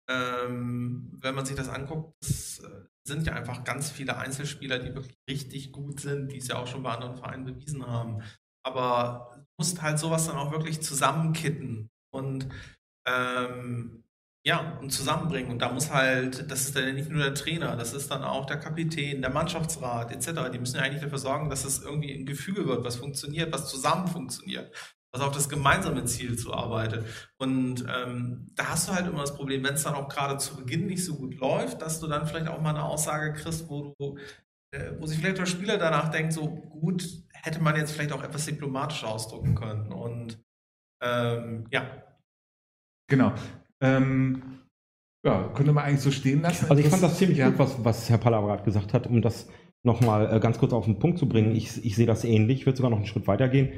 ähm, wenn man sich das anguckt, das äh, sind ja einfach ganz viele Einzelspieler, die wirklich richtig gut sind, die es ja auch schon bei anderen Vereinen bewiesen haben. Aber du musst halt sowas dann auch wirklich zusammenkitten. Und ähm, ja, und zusammenbringen. Und da muss halt, das ist dann nicht nur der Trainer, das ist dann auch der Kapitän, der Mannschaftsrat etc. Die müssen ja eigentlich dafür sorgen, dass es irgendwie ein Gefüge wird, was funktioniert, was zusammen funktioniert, was auf das gemeinsame Ziel zuarbeitet. Und ähm, da hast du halt immer das Problem, wenn es dann auch gerade zu Beginn nicht so gut läuft, dass du dann vielleicht auch mal eine Aussage kriegst, wo du, äh, wo sich vielleicht der Spieler danach denkt, so gut, hätte man jetzt vielleicht auch etwas diplomatischer ausdrücken können. Und ähm, ja, Genau. Ähm, ja, könnte man eigentlich so stehen lassen. Also ich fand das ziemlich ja. gut, was, was Herr Palavrat gesagt hat, um das nochmal äh, ganz kurz auf den Punkt zu bringen. Ich, ich sehe das ähnlich, ich würde sogar noch einen Schritt weiter gehen.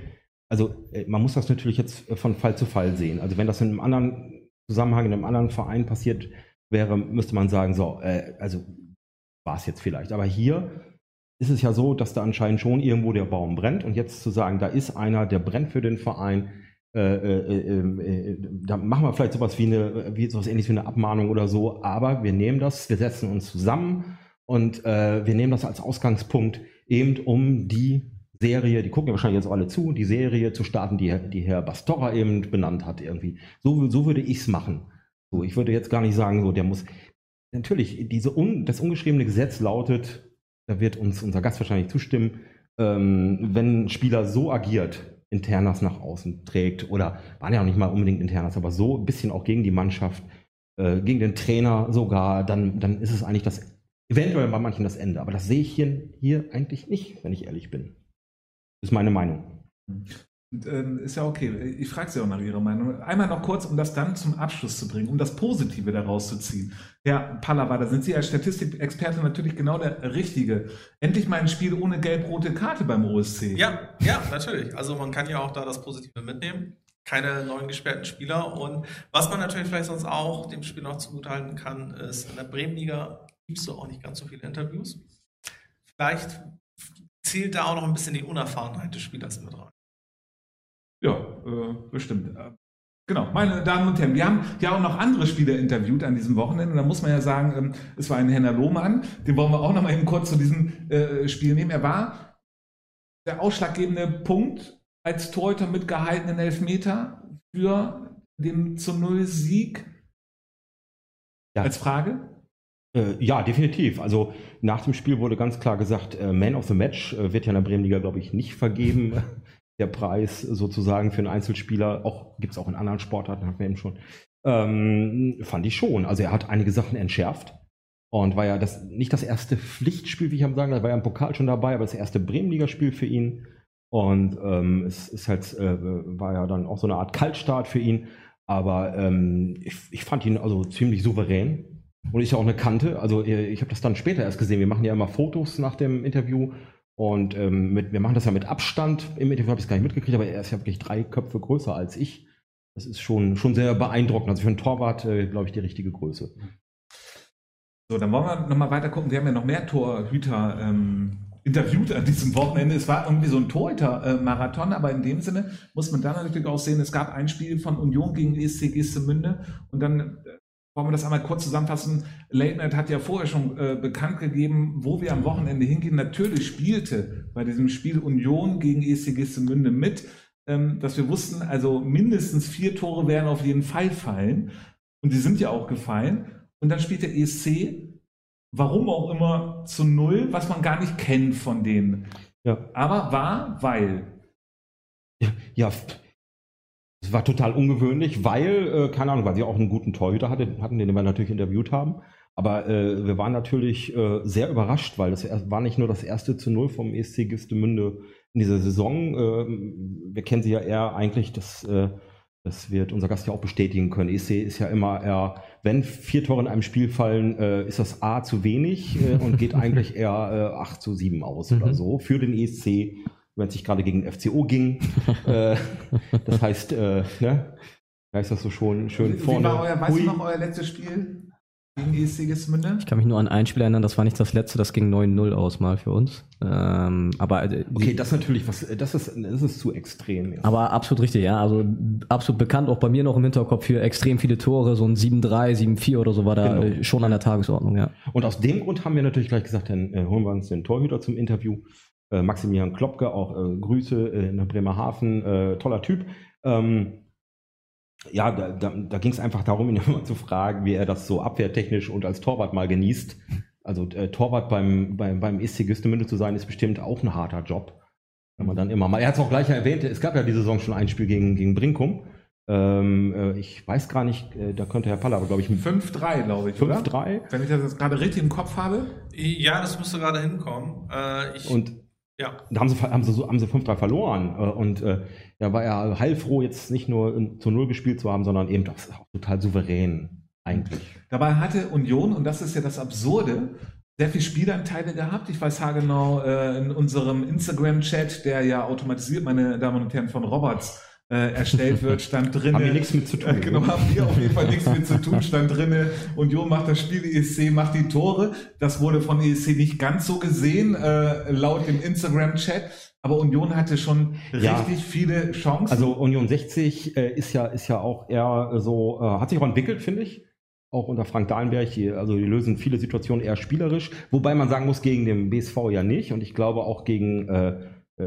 Also äh, man muss das natürlich jetzt äh, von Fall zu Fall sehen. Also wenn das in einem anderen Zusammenhang, in einem anderen Verein passiert wäre, müsste man sagen, so, äh, also war es jetzt vielleicht. Aber hier ist es ja so, dass da anscheinend schon irgendwo der Baum brennt und jetzt zu sagen, da ist einer, der brennt für den Verein, äh, äh, ähm, äh, da machen wir vielleicht sowas wie eine, wie sowas ähnliches wie eine Abmahnung oder so, aber wir nehmen das, wir setzen uns zusammen und äh, wir nehmen das als Ausgangspunkt eben um die Serie, die gucken ja wahrscheinlich jetzt alle zu, die Serie zu starten, die, die Herr Bastorra eben benannt hat irgendwie. So, so würde ich es machen. So, ich würde jetzt gar nicht sagen, so der muss. Natürlich, diese un, das ungeschriebene Gesetz lautet, da wird uns unser Gast wahrscheinlich zustimmen, ähm, wenn ein Spieler so agiert, Internas nach außen trägt oder waren ja auch nicht mal unbedingt Internas, aber so ein bisschen auch gegen die Mannschaft, äh, gegen den Trainer sogar, dann, dann ist es eigentlich das, eventuell bei manchen das Ende. Aber das sehe ich hier, hier eigentlich nicht, wenn ich ehrlich bin. Ist meine Meinung. Ähm, ist ja okay. Ich frage Sie auch nach Ihrer Meinung. Einmal noch kurz, um das dann zum Abschluss zu bringen, um das Positive daraus zu ziehen. Herr Pallava, da sind Sie als Statistikexperte natürlich genau der Richtige. Endlich mal ein Spiel ohne gelb-rote Karte beim OSC. Ja, ja, natürlich. Also man kann ja auch da das Positive mitnehmen. Keine neuen gesperrten Spieler. Und was man natürlich vielleicht sonst auch dem Spiel noch zugutehalten kann, ist, in der Bremenliga gibt es auch nicht ganz so viele Interviews. Vielleicht zählt da auch noch ein bisschen die Unerfahrenheit des Spielers mit rein. Ja, äh, bestimmt. Genau, meine Damen und Herren, wir haben ja auch noch andere Spieler interviewt an diesem Wochenende. Und da muss man ja sagen, ähm, es war ein Henner Lohmann, den wollen wir auch noch mal eben kurz zu diesem äh, Spiel nehmen. Er war der ausschlaggebende Punkt als Torhüter mit gehaltenen Elfmeter für den zu Null Sieg. Ja. Als Frage? Äh, ja, definitiv. Also nach dem Spiel wurde ganz klar gesagt, äh, Man of the Match äh, wird ja in der Bremenliga, glaube ich, nicht vergeben der Preis sozusagen für einen Einzelspieler, auch gibt es auch in anderen Sportarten, hatten wir eben schon, ähm, fand ich schon. Also er hat einige Sachen entschärft und war ja das nicht das erste Pflichtspiel, wie ich am sagen, da war ja im Pokal schon dabei, aber das erste Bremenligaspiel für ihn. Und ähm, es ist halt, äh, war ja dann auch so eine Art Kaltstart für ihn. Aber ähm, ich, ich fand ihn also ziemlich souverän. Und ist ja auch eine Kante. Also ich habe das dann später erst gesehen. Wir machen ja immer Fotos nach dem Interview und ähm, mit, wir machen das ja mit Abstand. Im Interview habe ich es gar nicht mitgekriegt, aber er ist ja wirklich drei Köpfe größer als ich. Das ist schon, schon sehr beeindruckend. Also für einen Torwart, äh, glaube ich, die richtige Größe. So, dann wollen wir nochmal weiter gucken. Wir haben ja noch mehr Torhüter ähm, interviewt an diesem Wochenende. Es war irgendwie so ein Torhüter-Marathon, aber in dem Sinne muss man dann natürlich auch sehen, es gab ein Spiel von Union gegen ESC Gistemünde und dann äh, wollen wir das einmal kurz zusammenfassen. Late Night hat ja vorher schon äh, bekannt gegeben, wo wir am Wochenende hingehen. Natürlich spielte bei diesem Spiel Union gegen ESC Gistemünde mit, ähm, dass wir wussten, also mindestens vier Tore werden auf jeden Fall fallen. Und die sind ja auch gefallen. Und dann spielt der ESC, warum auch immer, zu null, was man gar nicht kennt von denen. Ja. Aber war, weil. Ja, es war total ungewöhnlich, weil, äh, keine Ahnung, weil sie auch einen guten Torhüter hatte, hatten, den wir natürlich interviewt haben. Aber äh, wir waren natürlich äh, sehr überrascht, weil das war nicht nur das erste zu Null vom ESC Gistemünde in dieser Saison. Äh, wir kennen sie ja eher eigentlich, das, äh, das wird unser Gast ja auch bestätigen können. ESC ist ja immer eher, wenn vier Tore in einem Spiel fallen, äh, ist das A zu wenig äh, und geht eigentlich eher äh, 8 zu 7 aus Mhm. oder so für den ESC, wenn es sich gerade gegen den FCO ging. äh, das heißt, äh, ne? Da ist das so schon schön Wie vorne. war euer, weißt du noch euer letztes Spiel gegen ESC Gistemünde? Ich kann mich nur an ein Spiel erinnern, das war nicht das letzte, das ging 9-0 aus mal für uns. Ähm, aber, äh, die- Okay, das natürlich, was, das ist, das ist zu extrem. jetzt. aber absolut richtig, ja. Also absolut bekannt, auch bei mir noch im Hinterkopf für extrem viele Tore, so ein 7-3, 7-4 oder so war da Genau. äh, schon an der Tagesordnung, ja. Und aus dem Grund haben wir natürlich gleich gesagt, dann äh, holen wir uns den Torhüter zum Interview. Äh, Maximilian Klopke, auch äh, Grüße äh, nach Bremerhaven, äh, toller Typ. Ähm, ja, da, da, da ging es einfach darum, ihn mal zu fragen, wie er das so abwehrtechnisch und als Torwart mal genießt. Also äh, Torwart beim, beim, beim SC Güstemünde zu sein, ist bestimmt auch ein harter Job. Wenn man dann immer mal, er hat es auch gleich erwähnt, es gab ja diese Saison schon ein Spiel gegen, gegen Brinkum. Ähm, äh, ich weiß gar nicht, äh, da könnte Herr Paller, aber glaube ich, 5-3, glaube ich, oder? 5-3. Wenn ich das jetzt gerade richtig im Kopf habe. Ja, das müsste gerade hinkommen. Äh, ich, Und ja. Da haben sie, haben sie, haben sie 5-3 verloren. Äh, Und äh, da war er heilfroh, jetzt nicht nur in, zu Null gespielt zu haben, sondern eben auch, total souverän eigentlich. Dabei hatte Union, und das ist ja das Absurde, sehr viel Spielanteile gehabt. Ich weiß haargenau äh, in unserem Instagram-Chat, der ja automatisiert, meine Damen und Herren, von Roberts äh, erstellt wird, stand drin. Haben wir nichts mit zu tun. Äh, genau, haben wir auf jeden Fall nichts mit zu tun. Stand drinne, Union macht das Spiel, ESC macht die Tore. Das wurde von ESC nicht ganz so gesehen, äh, laut dem Instagram-Chat. Aber Union hatte schon Ja. richtig viele Chancen. Also Union 60 äh, ist ja ist ja auch eher so, äh, hat sich auch entwickelt, finde ich. Auch unter Frank Dahlenberg, die, also die lösen viele Situationen eher spielerisch, wobei man sagen muss, gegen den BSV ja nicht. Und ich glaube auch gegen äh,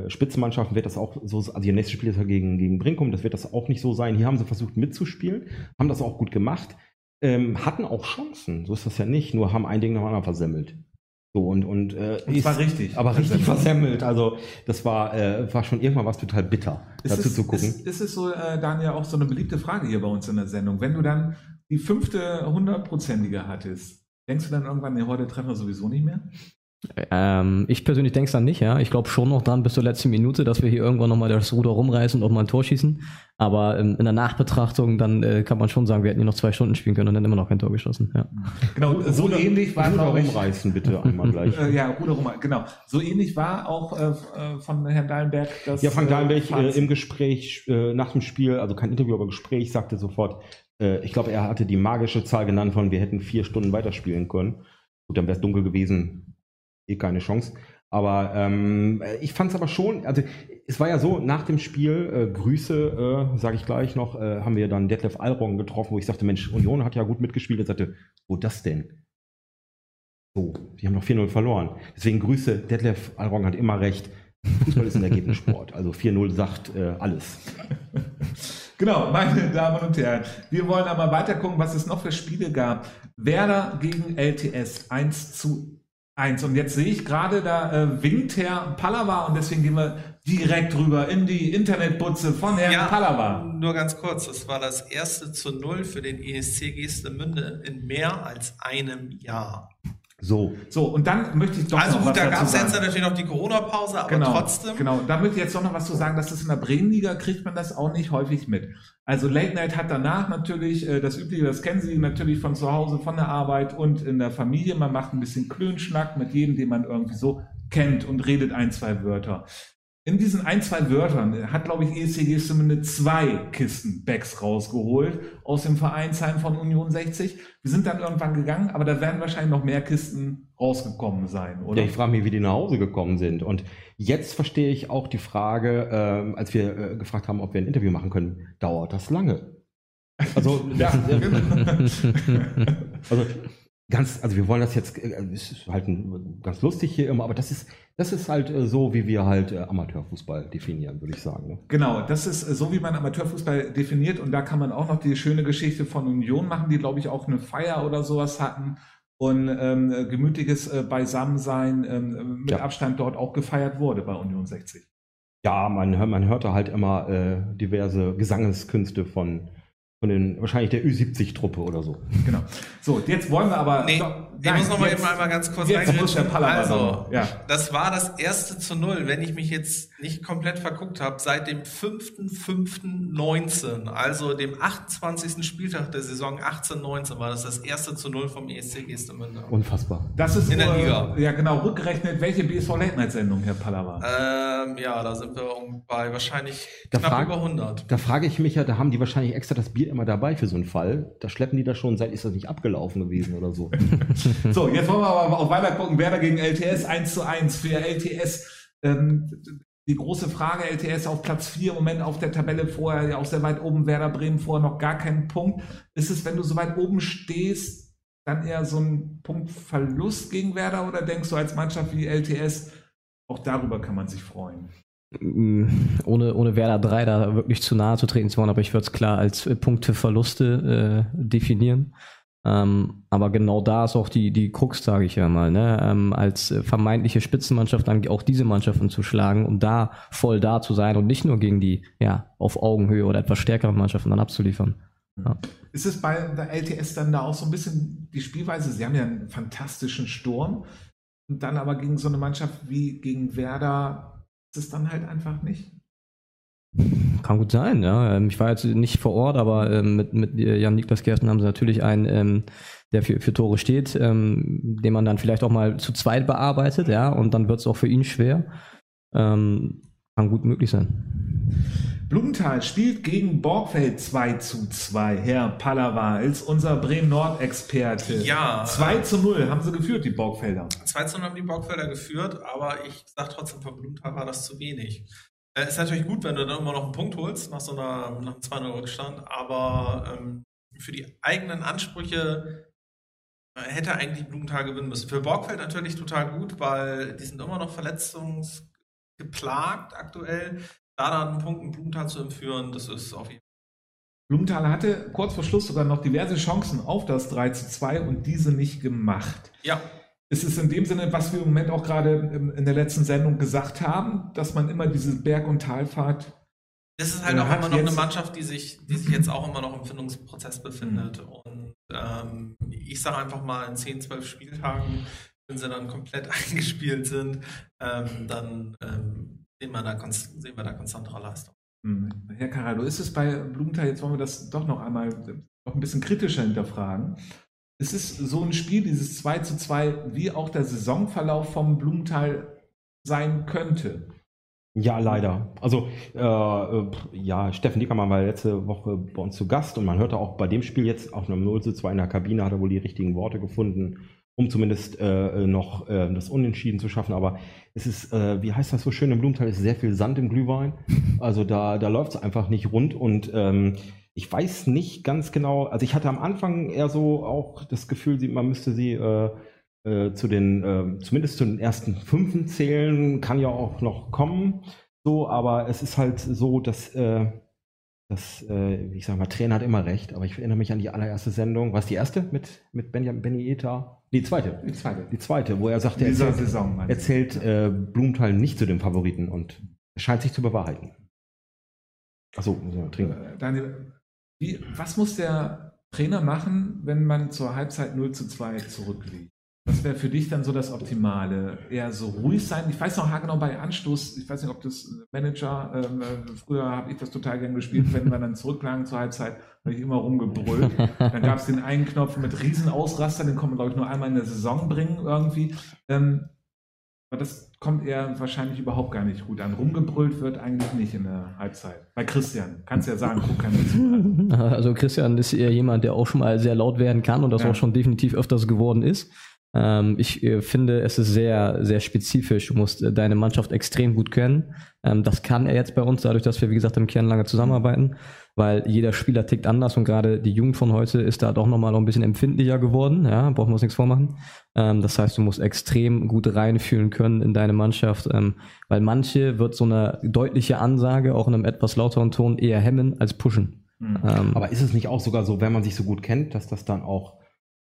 Spitzenmannschaften wird das auch so, also ihr nächstes Spiel ist ja gegen, gegen Brinkum, das wird das auch nicht so sein. Hier haben sie versucht mitzuspielen, haben das auch gut gemacht, ähm, hatten auch Chancen, so ist das ja nicht, nur haben ein Ding nach dem anderen versemmelt. So und, und, äh, Und zwar richtig. Aber richtig versemmelt. Also das war, äh, war schon irgendwann was total bitter, Ist dazu es, zu gucken. Ist, ist es so, äh, Daniel, auch so eine beliebte Frage hier bei uns in der Sendung? Wenn du dann die fünfte hundertprozentige hattest, denkst du dann irgendwann, nee, heute treffen wir sowieso nicht mehr? Ähm, ich persönlich denke dann nicht, ja. Ich glaube schon noch dran bis zur letzten Minute, dass wir hier irgendwann nochmal das Ruder rumreißen und auch mal ein Tor schießen. Aber ähm, in der Nachbetrachtung, dann äh, kann man schon sagen, wir hätten hier noch zwei Stunden spielen können und dann immer noch kein Tor geschossen. Ja. Genau, so Ruder- ähnlich war, Ruder rumreißen, bitte einmal gleich. äh, ja, Ruder rum, genau. So ähnlich war auch äh, äh, von Herrn Dahlenberg das. Ja, Frank Dahlenberg äh, im Gespräch äh, nach dem Spiel, also kein Interview, aber Gespräch, sagte sofort, äh, ich glaube, er hatte die magische Zahl genannt von, wir hätten vier Stunden weiterspielen können. Gut, dann wäre es dunkel gewesen, eh keine Chance. Aber ähm, ich fand es aber schon, also es war ja so, nach dem Spiel, äh, Grüße, äh, sage ich gleich noch, äh, haben wir dann Detlef Alrong getroffen, wo ich sagte, Mensch, Union hat ja gut mitgespielt. Er sagte, wo das denn? So, die haben noch 4-0 verloren. Deswegen Grüße, Detlef Alrong hat immer recht. Fußball ist ein Ergebnissport. Also 4-0 sagt äh, alles. Genau, meine Damen und Herren, wir wollen aber weiter gucken, was es noch für Spiele gab. Werder gegen LTS 1 zu 1. Und jetzt sehe ich gerade, da äh, winkt Herr Pallava und deswegen gehen wir direkt rüber in die Internetbutze von Herrn Pallava. nur ganz kurz. Das war das erste zu Null für den ESC Geestemünde in mehr als einem Jahr. So, So, und dann möchte ich doch Also noch gut, was da gab es jetzt natürlich noch die Corona-Pause, aber genau, trotzdem. Genau, da möchte ich jetzt doch noch was zu sagen, dass das in der Bremenliga kriegt man das auch nicht häufig mit. Also Late Night hat danach natürlich äh, das Übliche, das kennen Sie natürlich von zu Hause, von der Arbeit und in der Familie. Man macht ein bisschen Klönschnack mit jedem, den man irgendwie so kennt und redet ein, zwei Wörter. In diesen ein, zwei Wörtern hat, glaube ich, ESCG zumindest zwei Kisten Bags rausgeholt aus dem Vereinsheim von Union 60. Wir sind dann irgendwann gegangen, aber da werden wahrscheinlich noch mehr Kisten rausgekommen sein, oder? Ja, ich frage mich, wie die nach Hause gekommen sind. Und jetzt verstehe ich auch die Frage, ähm, als wir äh, gefragt haben, ob wir ein Interview machen können, dauert das lange? Also, Ja, genau. also ganz, also wir wollen das jetzt, äh, es ist halt ein, ganz lustig hier immer, aber das ist, das ist halt äh, so, wie wir halt äh, Amateurfußball definieren, würde ich sagen. Ne? Genau, das ist äh, so, wie man Amateurfußball definiert. Und da kann man auch noch die schöne Geschichte von Union machen, die, glaube ich, auch eine Feier oder sowas hatten. Und ähm, äh, gemütliches äh, Beisammensein ähm, mit Ja. Abstand dort auch gefeiert wurde bei Union 60. Ja, man, man hörte halt immer äh, diverse Gesangeskünste von, von den, wahrscheinlich der Ü70-Truppe oder so. Genau. So, jetzt wollen wir aber. Nee, Doch, ich nein, muss noch mal jetzt- eben einmal ganz kurz jetzt muss der Also. Ja. das war das erste zu Null, wenn ich mich jetzt nicht komplett verguckt habe, seit dem 5.5.19, also dem 28. Spieltag der Saison 18-19, war das das erste zu Null vom ESC Gestemünde. Unfassbar. Das ist In der Liga. Ja, genau, rückgerechnet, welche BSV Late Night Sendung, Herr Pallava? Ähm, ja, da sind wir um- bei wahrscheinlich Da knapp frag- über 100. Da frage ich mich ja, da haben die wahrscheinlich extra das Bier immer dabei für so einen Fall. Da schleppen die das schon, seit ist das nicht abgelaufen gewesen oder so. So, jetzt wollen wir aber auch weiter gucken. Werder gegen LTS 1 zu 1 für LTS. Ähm, die große Frage, LTS auf Platz 4 im Moment auf der Tabelle vorher, ja auch sehr weit oben, Werder Bremen vorher noch gar keinen Punkt. Ist es, wenn du so weit oben stehst, dann eher so ein Punktverlust gegen Werder oder denkst du als Mannschaft wie LTS, auch darüber kann man sich freuen? Mm, ohne, ohne Werder 3 da wirklich zu nahe zu treten zu wollen, aber ich würde es klar als äh, Punkteverluste äh, definieren. Ähm, aber genau da ist auch die, die Krux, sage ich ja mal, ne? ähm, als vermeintliche Spitzenmannschaft dann auch diese Mannschaften zu schlagen und da voll da zu sein und nicht nur gegen die ja, auf Augenhöhe oder etwas stärkeren Mannschaften dann abzuliefern. Ist es bei der LTS dann da auch so ein bisschen die Spielweise? Sie haben ja einen fantastischen Sturm und dann aber gegen so eine Mannschaft wie gegen Werder ist es dann halt einfach nicht. Kann gut sein, ja. Ähm, Ich war jetzt nicht vor Ort, aber ähm, mit, mit äh, Jan-Niklas Gersten haben sie natürlich einen, ähm, der für, für Tore steht, den man dann vielleicht auch mal zu zweit bearbeitet, ja, und dann wird es auch für ihn schwer. Kann gut möglich sein. Blumenthal spielt gegen Borgfeld 2 zu 2. Herr Pallava als unser Bremen-Nord-Experte. Ja. 2 zu 0 haben sie geführt, die Borgfelder. 2 zu 0 haben die Borgfelder geführt, aber ich sag trotzdem, für Blumenthal war das zu wenig. Äh, ist natürlich gut, wenn du dann immer noch einen Punkt holst, nach so einer, nach einem 2-0 Rückstand, aber ähm, für die eigenen Ansprüche äh, hätte eigentlich Blumenthal gewinnen müssen. Für Borgfeld natürlich total gut, weil die sind immer noch verletzungsgeplagt aktuell. Da dann einen Punkt in Blumenthal zu entführen, das ist auf jeden Blumenthal hatte kurz vor Schluss sogar noch diverse Chancen auf das 3 zu 2 und diese nicht gemacht. Fall. Ja, Es ist in dem Sinne, was wir im Moment auch gerade im- in der letzten Sendung gesagt haben, dass man immer diese Berg- und Talfahrt Das ist halt Er auch immer noch eine Mannschaft, die sich, die sich jetzt auch immer noch im Findungsprozess befindet. Und ähm, ich sage einfach mal, in 10, 12 Spieltagen, wenn sie dann komplett eingespielt sind, ähm, dann ähm, sehen, wir da sehen wir da konstantere Leistung. Hm, Herr Caraldo, ist es bei Blumenthal, jetzt wollen wir das doch noch einmal noch ein bisschen kritischer hinterfragen. Ist es so ein Spiel, dieses 2 zu 2, wie auch der Saisonverlauf vom Blumenthal sein könnte? Ja, leider. Also, äh, äh, ja, Steffen Dickermann war letzte Woche bei uns zu Gast und man hörte auch bei dem Spiel jetzt auf einem 0 zu 2 in der Kabine, hat er wohl die richtigen Worte gefunden, um zumindest äh, noch äh, das Unentschieden zu schaffen. Aber es ist, äh, wie heißt das so schön im Blumenthal, ist sehr viel Sand im Glühwein. Also da, da läuft es einfach nicht rund und ähm, ich weiß nicht ganz genau, also ich hatte am Anfang eher so auch das Gefühl, man müsste sie äh, äh, zu den, äh, zumindest zu den ersten Fünfen zählen, kann ja auch noch kommen. So, aber es ist halt so, dass, äh, dass äh, ich sag mal, Trainer hat immer recht, aber ich erinnere mich an die allererste Sendung. Was die erste mit, mit Benjamin Benny Eta? Die zweite. Die zweite. Die zweite, wo er sagte, er dieser erzählt, Saison. meinst er du? zählt äh, Blumenthal nicht zu den Favoriten und es scheint sich zu bewahrheiten. Achso, muss ich mal trinken. Daniel, wie, was muss der Trainer machen, wenn man zur Halbzeit 0 zu 2 zurückliegt? Was wäre für dich dann so das Optimale? Eher so ruhig sein? Ich weiß noch haargenau bei Anstoß, ich weiß nicht, ob das Manager, ähm, äh, früher habe ich das total gern gespielt, wenn wir dann zurücklagen zur Halbzeit, habe ich immer rumgebrüllt. Dann gab es den einen Knopf mit riesen Ausraster, den kann man, glaube ich, nur einmal in der Saison bringen irgendwie. Ähm, aber das kommt er wahrscheinlich überhaupt gar nicht gut an. Rumgebrüllt wird eigentlich nicht in der Halbzeit. Bei Christian, kannst ja sagen, guck keiner zu. Also Christian ist eher jemand, der auch schon mal sehr laut werden kann und das Ja. auch schon definitiv öfters geworden ist. Ähm, ich äh, finde, es ist sehr, sehr spezifisch. Du musst äh, deine Mannschaft extrem gut kennen. Ähm, das kann er jetzt bei uns, dadurch, dass wir, wie gesagt, im Kern lange zusammenarbeiten, weil jeder Spieler tickt anders und gerade die Jugend von heute ist da doch nochmal noch ein bisschen empfindlicher geworden. Ja, brauchen wir uns nichts vormachen. Ähm, das heißt, du musst extrem gut reinfühlen können in deine Mannschaft, ähm, weil manche wird so eine deutliche Ansage auch in einem etwas lauteren Ton eher hemmen als pushen. Hm. Ähm, Aber ist es nicht auch sogar so, wenn man sich so gut kennt, dass das dann auch,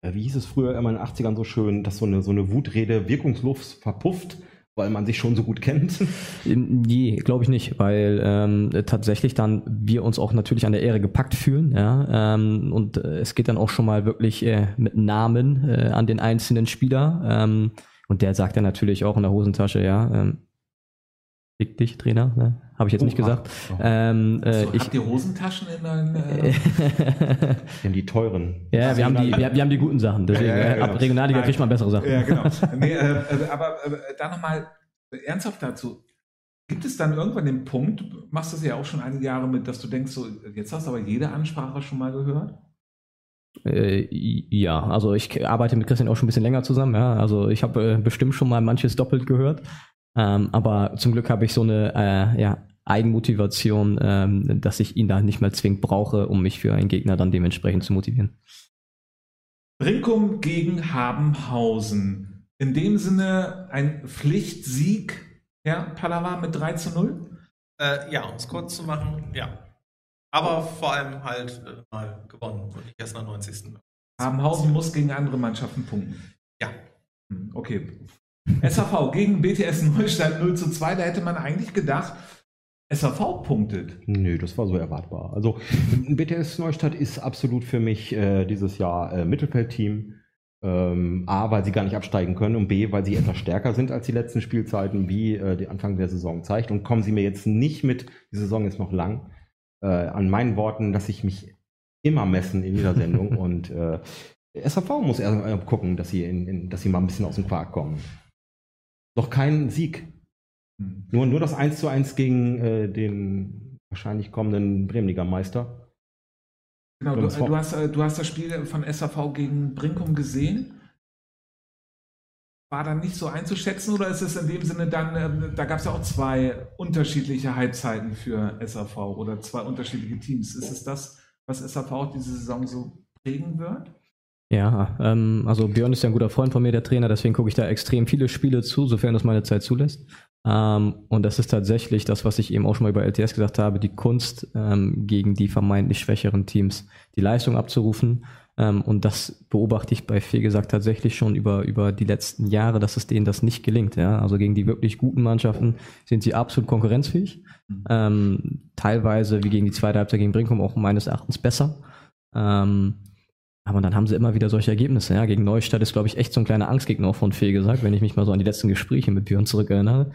äh, wie hieß es früher immer in den 80ern so schön, dass so eine, so eine Wutrede wirkungslos verpufft, weil man sich schon so gut kennt? Nee, glaube ich nicht, weil ähm, tatsächlich dann wir uns auch natürlich an der Ehre gepackt fühlen, ja, ähm, und äh, es geht dann auch schon mal wirklich äh, mit Namen äh, an den einzelnen Spieler ähm, und der sagt dann natürlich auch in der Hosentasche, ja, ähm, fick dich, Trainer, ne? habe ich jetzt Oh, nicht gesagt. oh. Ähm, äh, so, ich, habt ihr Hosentaschen in deinen... Äh, Die haben die teuren. ja, wir haben die, wir, wir haben die guten Sachen, deswegen Ja, ja, ja, äh, ab genau. Regionalliga Nein. kriegt man bessere Sachen. Ja, genau. Nee, äh, äh, aber äh, da nochmal ernsthaft dazu. Gibt es dann irgendwann den Punkt, du machst das ja auch schon einige Jahre mit, dass du denkst, so, jetzt hast du aber jede Ansprache schon mal gehört? Äh, ja, also ich arbeite mit Christian auch schon ein bisschen länger zusammen, ja. Also ich habe äh, bestimmt schon mal manches doppelt gehört. Ähm, aber zum Glück habe ich so eine äh, ja, Eigenmotivation, ähm, dass ich ihn da nicht mehr zwingend brauche, um mich für einen Gegner dann dementsprechend zu motivieren. Brinkum gegen Habenhausen. In dem Sinne ein Pflichtsieg, Herr Pallava, mit 3 zu 0? Äh, ja, um es kurz zu machen, ja. Aber vor allem halt äh, mal gewonnen und nicht erst nach 90. Habenhausen muss gegen andere Mannschaften punkten. Ja. Hm, Okay. SAV gegen BTS Neustadt 0 zu 2. Da hätte man eigentlich gedacht, SAV punktet. Nö, das war so erwartbar. Also BTS Neustadt ist absolut für mich äh, dieses Jahr äh, Mittelfeldteam. Ähm, A, weil sie gar nicht absteigen können und B, weil sie etwas stärker sind als die letzten Spielzeiten, wie äh, die Anfang der Saison zeigt. Und kommen sie mir jetzt nicht mit, die Saison ist noch lang, äh, an meinen Worten, dass ich mich immer messen in jeder Sendung. und äh, SAV muss erst gucken, dass sie, in, in, dass sie mal ein bisschen aus dem Quark kommen. Noch kein Sieg. Hm. Nur, nur das 1 zu 1 gegen äh, den wahrscheinlich kommenden Bremenliga-Meister. Genau, du, war- du, hast, äh, du hast das Spiel von SAV gegen Brinkum gesehen. War dann nicht so einzuschätzen oder ist es in dem Sinne dann, ähm, da gab es ja auch zwei unterschiedliche Halbzeiten für SAV oder zwei unterschiedliche Teams. Ist es das, was SAV diese Saison so prägen wird? Ja, ähm, also Björn ist ja ein guter Freund von mir, der Trainer, deswegen gucke ich da extrem viele Spiele zu, sofern das meine Zeit zulässt. Ähm, und das ist tatsächlich das, was ich eben auch schon mal über LTS gesagt habe, die Kunst, ähm, gegen die vermeintlich schwächeren Teams die Leistung abzurufen. Ähm, und das beobachte ich bei Fegesack tatsächlich schon über, über die letzten Jahre, dass es denen das nicht gelingt. Ja? Also gegen die wirklich guten Mannschaften sind sie absolut konkurrenzfähig. Mhm. Ähm, teilweise, wie gegen die zweite Halbzeit gegen Brinkum, auch meines Erachtens besser. Ähm, aber dann haben sie immer wieder solche Ergebnisse. Ja. Gegen Neustadt ist, glaube ich, echt so ein kleiner Angstgegner auch von Fee gesagt, wenn ich mich mal so an die letzten Gespräche mit Björn zurückerinnere.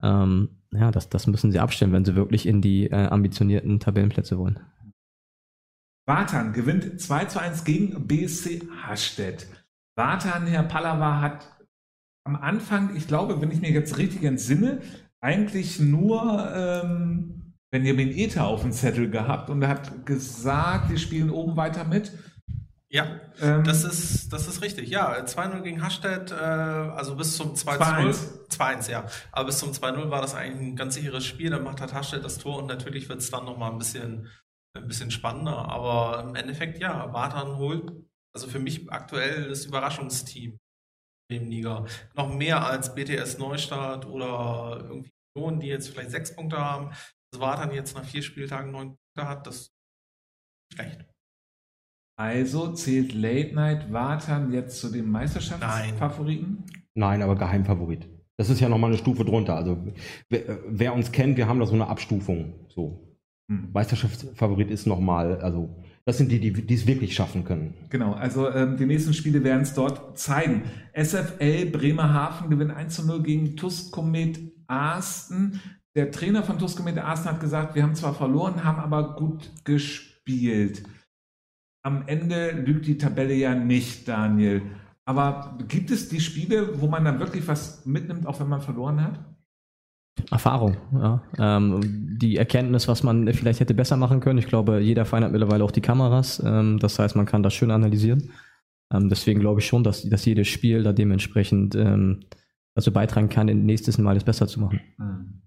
Ähm, ja, das, das müssen sie abstellen, wenn sie wirklich in die äh, ambitionierten Tabellenplätze wollen. Watan gewinnt 2 zu 1 gegen BSC Hastedt. Watan, Herr Pallava, hat am Anfang, ich glaube, wenn ich mir jetzt richtig entsinne, eigentlich nur ähm, Benjamin Ether auf dem Zettel gehabt und er hat gesagt, die spielen oben weiter mit. Ja, Ähm, das ist, das ist richtig. Ja, 2-0 gegen Hastedt, äh, also bis zum 2-0. 2-1. 2-1, ja. Aber bis zum 2-0 war das eigentlich ein ganz sicheres Spiel. Dann macht halt Hastedt das Tor und natürlich wird es dann nochmal ein bisschen, ein bisschen spannender. Aber im Endeffekt, ja, Bartan holt, also für mich aktuell das Überraschungsteam im Liga. Noch mehr als BTS Neustadt oder irgendwie Union, die jetzt vielleicht sechs Punkte haben. Das Bartan jetzt nach vier Spieltagen neun Punkte hat, das ist schlecht. Also zählt Late Night Watan jetzt zu den Meisterschaftsfavoriten? Nein, aber Geheimfavorit. Das ist ja nochmal eine Stufe drunter. Also wer, wer uns kennt, wir haben da so eine Abstufung. So. Hm. Meisterschaftsfavorit ist nochmal, also das sind die, die die es wirklich schaffen können. Genau, also ähm, die nächsten Spiele werden es dort zeigen. SFL Bremerhaven gewinnt 1 zu 0 gegen TuS Komet Arsten. Der Trainer von TuS Komet Arsten hat gesagt, wir haben zwar verloren, haben aber gut gespielt. Am Ende lügt die Tabelle ja nicht, Daniel. Aber gibt es die Spiele, wo man dann wirklich was mitnimmt, auch wenn man verloren hat? Erfahrung, ja. Ähm, die Erkenntnis, was man vielleicht hätte besser machen können. Ich glaube, jeder Verein hat mittlerweile auch die Kameras. Ähm, das heißt, man kann das schön analysieren. Ähm, deswegen glaube ich schon, dass, dass jedes Spiel da dementsprechend ähm, dazu beitragen kann, nächstes Mal es besser zu machen. Hm.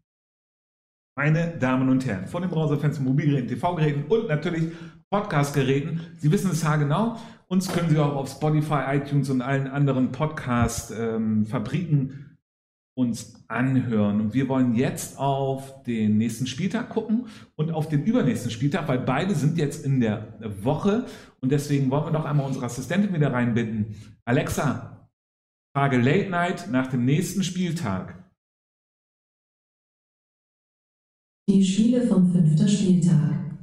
Meine Damen und Herren, von den Browserfenstern, Mobilgeräten, TV-Geräten und natürlich Podcast-Geräten. Sie wissen es haargenau. Uns können Sie auch auf Spotify, iTunes und allen anderen Podcast-Fabriken ähm, uns anhören. Und wir wollen jetzt auf den nächsten Spieltag gucken und auf den übernächsten Spieltag, weil beide sind jetzt in der Woche. Und deswegen wollen wir doch einmal unsere Assistentin wieder reinbinden. Alexa, Frage Late Night nach dem nächsten Spieltag. Die Spiele vom fünften Spieltag.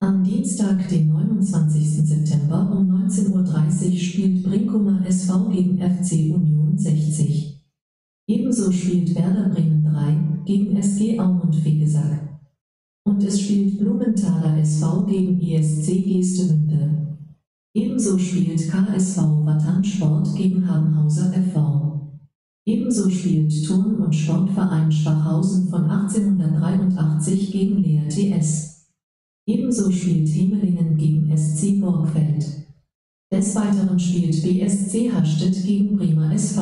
Am Dienstag, den 29. September um 19.30 Uhr spielt Brinkumer SV gegen FC Union 60. Ebenso spielt Werder Bremen 3 gegen SG Aumund Fegesack. Und es spielt Blumenthaler SV gegen ESC Geestemünde. Ebenso spielt KSV Wattan Sport gegen Habenhauser FV. Ebenso spielt Turn- und Sportverein Schwachhausen von 1883 gegen Lea TS. Ebenso spielt Hemelingen gegen SC Borgfeld. Des Weiteren spielt BSC Hastedt gegen Bremer SV.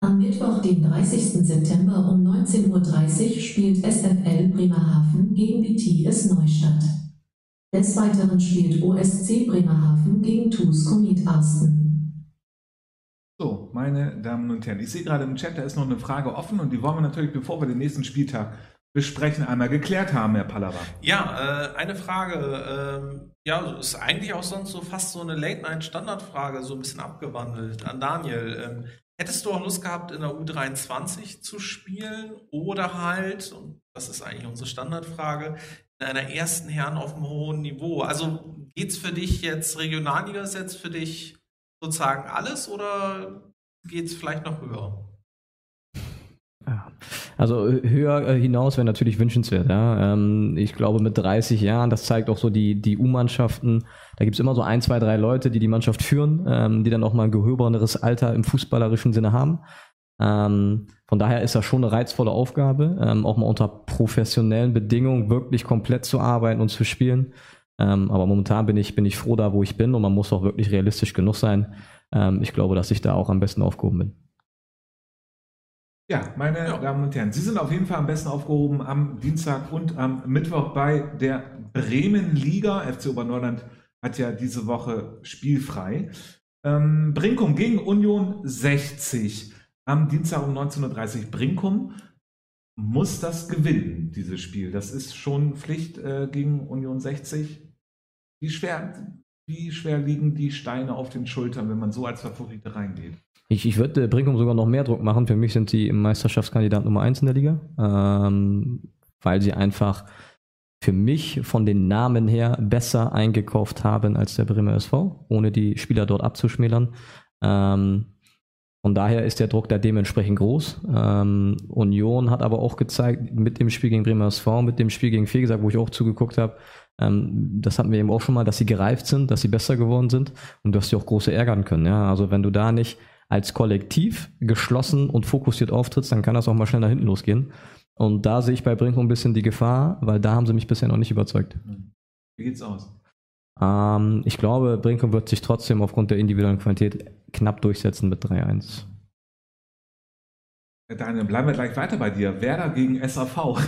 Am Mittwoch, den 30. September um 19.30 Uhr spielt SFL Bremerhaven gegen BTS Neustadt. Des Weiteren spielt OSC Bremerhaven gegen TuS Komit Arsten. So, meine Damen und Herren, ich sehe gerade im Chat, da ist noch eine Frage offen und die wollen wir natürlich, bevor wir den nächsten Spieltag besprechen, einmal geklärt haben, Herr Pallava. Ja, äh, eine Frage, ähm, ja, ist eigentlich auch sonst so fast so eine Late-Night-Standardfrage, so ein bisschen abgewandelt an Daniel. Ähm, Hättest du auch Lust gehabt, in der U23 zu spielen oder halt, und das ist eigentlich unsere Standardfrage, in einer ersten Herren auf einem hohen Niveau? Also geht es für dich jetzt, Regionalliga ist jetzt für dich sozusagen alles oder geht es vielleicht noch höher? Ja. Also höher äh, hinaus wäre natürlich wünschenswert. Ja. Ähm, ich glaube mit 30 Jahren, das zeigt auch so die, die U-Mannschaften, da gibt es immer so ein, zwei, drei Leute, die die Mannschaft führen, ähm, die dann auch mal ein gehörbareres Alter im fußballerischen Sinne haben. Ähm, von daher ist das schon eine reizvolle Aufgabe, auch mal unter professionellen Bedingungen wirklich komplett zu arbeiten und zu spielen. Aber momentan bin ich, bin ich froh da, wo ich bin und man muss auch wirklich realistisch genug sein. ich glaube, dass ich da auch am besten aufgehoben bin. Ja, meine ja. Damen und Herren, Sie sind auf jeden Fall am besten aufgehoben am Dienstag und am Mittwoch bei der Bremen-Liga. FC Oberneuland hat ja diese Woche spielfrei. Ähm, Brinkum gegen Union 60 am Dienstag um 19.30 Uhr. Brinkum muss das gewinnen, dieses Spiel. Das ist schon Pflicht äh, gegen Union 60. Wie schwer, wie schwer liegen die Steine auf den Schultern, wenn man so als Favorite reingeht? Ich, ich würde Brinkum sogar noch mehr Druck machen. Für mich sind sie im Meisterschaftskandidat Nummer 1 in der Liga, ähm, weil sie einfach für mich von den Namen her besser eingekauft haben als der Bremer SV, ohne die Spieler dort abzuschmälern. Ähm, von daher ist der Druck da dementsprechend groß. Ähm, Union hat aber auch gezeigt, mit dem Spiel gegen Bremer SV, mit dem Spiel gegen Fegesack, wo ich auch zugeguckt habe, ähm, das hatten wir eben auch schon mal, dass sie gereift sind, dass sie besser geworden sind und dass sie auch große ärgern können. Ja? Also wenn du da nicht als Kollektiv geschlossen und fokussiert auftrittst, dann kann das auch mal schnell nach hinten losgehen. Und da sehe ich bei Brinko ein bisschen die Gefahr, weil da haben sie mich bisher noch nicht überzeugt. Wie geht's aus? Ähm, ich glaube, Brinko wird sich trotzdem aufgrund der individuellen Qualität knapp durchsetzen mit 3-1. Daniel, bleiben wir gleich weiter bei dir. Werder gegen SAV.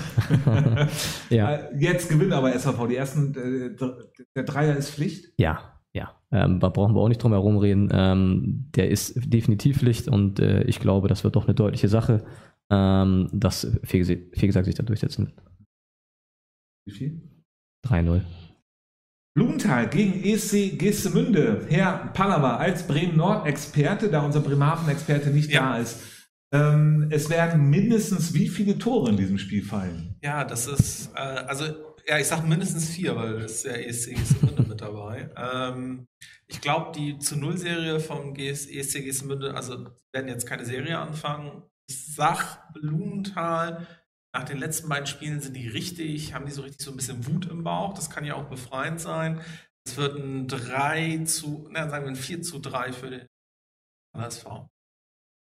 ja. Äh, jetzt gewinnt aber SAV. Die ersten, äh, der Dreier ist Pflicht. Ja, ja, ähm, da brauchen wir auch nicht drum herum reden. Ähm, der ist definitiv Pflicht und äh, ich glaube, das wird doch eine deutliche Sache, ähm, dass Fegesack sich da durchsetzen wird. Wie viel? 3-0. Blumenthal gegen ESC Gestemünde. Herr Pallava als Bremen-Nord-Experte, da unser Bremerhaven-Experte nicht ja. da ist. Ähm, es werden mindestens wie viele Tore in diesem Spiel fallen? Ja, das ist, äh, also ja, ich sage mindestens vier, weil es ja ESC Geestemünde mit dabei. Ähm, ich glaube, die zu Null-Serie vom GS, ESC Geestemünde, also werden jetzt keine Serie anfangen. Ich sag Blumenthal, nach den letzten beiden Spielen sind die richtig, haben die so richtig so ein bisschen Wut im Bauch. Das kann ja auch befreiend sein. Es wird ein 3 zu, na, sagen wir ein 4 zu 3 für den HSV.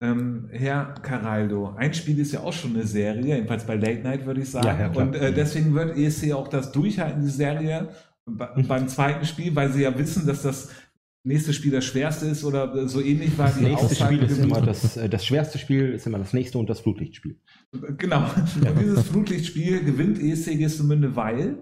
Ähm, Herr Caraldo, ein Spiel ist ja auch schon eine Serie, jedenfalls bei Late Night würde ich sagen. Ja, und äh, deswegen wird ESC auch das durchhalten, die Serie Mhm. beim zweiten Spiel, weil sie ja wissen, dass das nächste Spiel das schwerste ist oder so ähnlich war Das die nächste Aussage Spiel ist immer das, äh, das schwerste Spiel, ist immer das nächste und das Flutlichtspiel. Genau. Und dieses Flutlichtspiel gewinnt ESC Gestemünde, weil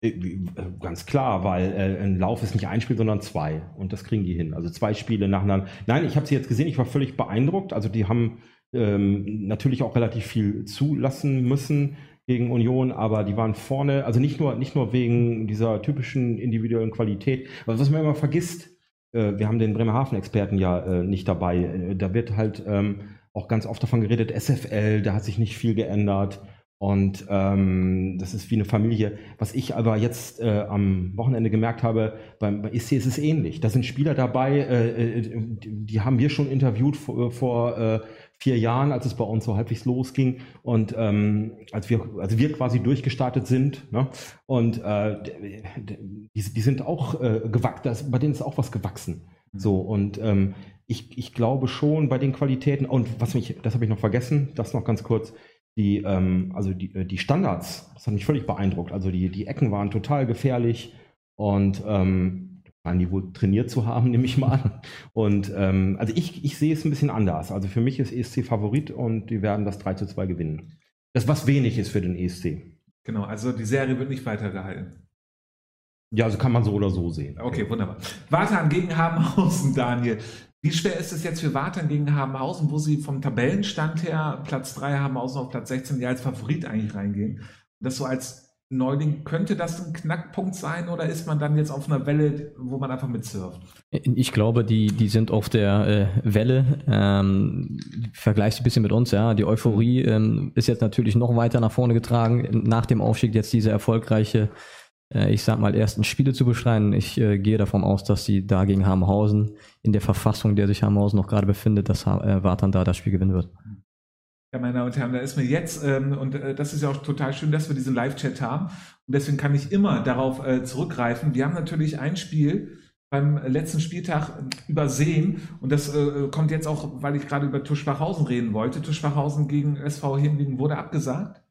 Äh, äh, Ganz klar, weil äh, ein Lauf ist nicht ein Spiel, sondern zwei. Und das kriegen die hin. Also zwei Spiele nacheinander. Nein, ich habe sie jetzt gesehen, ich war völlig beeindruckt. Also die haben ähm, natürlich auch relativ viel zulassen müssen gegen Union, aber die waren vorne, also nicht nur, nicht nur wegen dieser typischen individuellen Qualität, aber was man immer vergisst, wir haben den Bremerhaven-Experten ja äh, nicht dabei. Äh, da wird halt ähm, auch ganz oft davon geredet, SFL, da hat sich nicht viel geändert. Und ähm, das ist wie eine Familie. Was ich aber jetzt äh, am Wochenende gemerkt habe, beim, bei IC ist es ähnlich. Da sind Spieler dabei, äh, äh, die, die haben wir schon interviewt vor, vor äh, vier Jahren, als es bei uns so halbwegs losging und ähm, als wir also wir quasi durchgestartet sind. Ne? Und äh, die, die sind auch äh, gewachsen, bei denen ist auch was gewachsen. So und ähm, ich, ich glaube schon bei den Qualitäten und was mich, das habe ich noch vergessen, das noch ganz kurz die, ähm, also die, äh, die Standards, das hat mich völlig beeindruckt. Also die, die Ecken waren total gefährlich und ähm, die wohl trainiert zu haben, nehme ich mal an. Und ähm, also ich, ich sehe es ein bisschen anders. Also für mich ist ESC Favorit und die werden das 3 zu 2 gewinnen. Das was wenig ist für den ESC. genau, also die Serie wird nicht weitergehalten. Ja, also kann man so oder so sehen. Okay, wunderbar. Wartan gegen Habenhausen, Daniel. Wie schwer ist es jetzt für Wartan gegen Habenhausen, wo sie vom Tabellenstand her Platz 3 Habenhausen auf Platz 16 ja als Favorit eigentlich reingehen? Das so als Neuling, könnte das ein Knackpunkt sein oder ist man dann jetzt auf einer Welle, wo man einfach mitsurft? Ich glaube, die, die sind auf der äh, Welle. Ähm, vergleichst ein bisschen mit uns, ja. Die Euphorie ähm, ist jetzt natürlich noch weiter nach vorne getragen. Nach dem Aufstieg jetzt diese erfolgreiche, äh, ich sag mal, ersten Spiele zu beschreien. Ich äh, gehe davon aus, dass sie da gegen Habenhausen in der Verfassung, der sich Habenhausen noch gerade befindet, dass äh, Wartan da das Spiel gewinnen wird. Ja, meine Damen und Herren, da ist mir jetzt, ähm, und äh, das ist ja auch total schön, dass wir diesen Live-Chat haben. Und deswegen kann ich immer darauf äh, zurückgreifen. Wir haben natürlich ein Spiel beim letzten Spieltag äh, übersehen. Und das äh, kommt jetzt auch, weil ich gerade über Tuschwachhausen reden wollte. Tuschwachhausen gegen SV Hemlingen wurde abgesagt.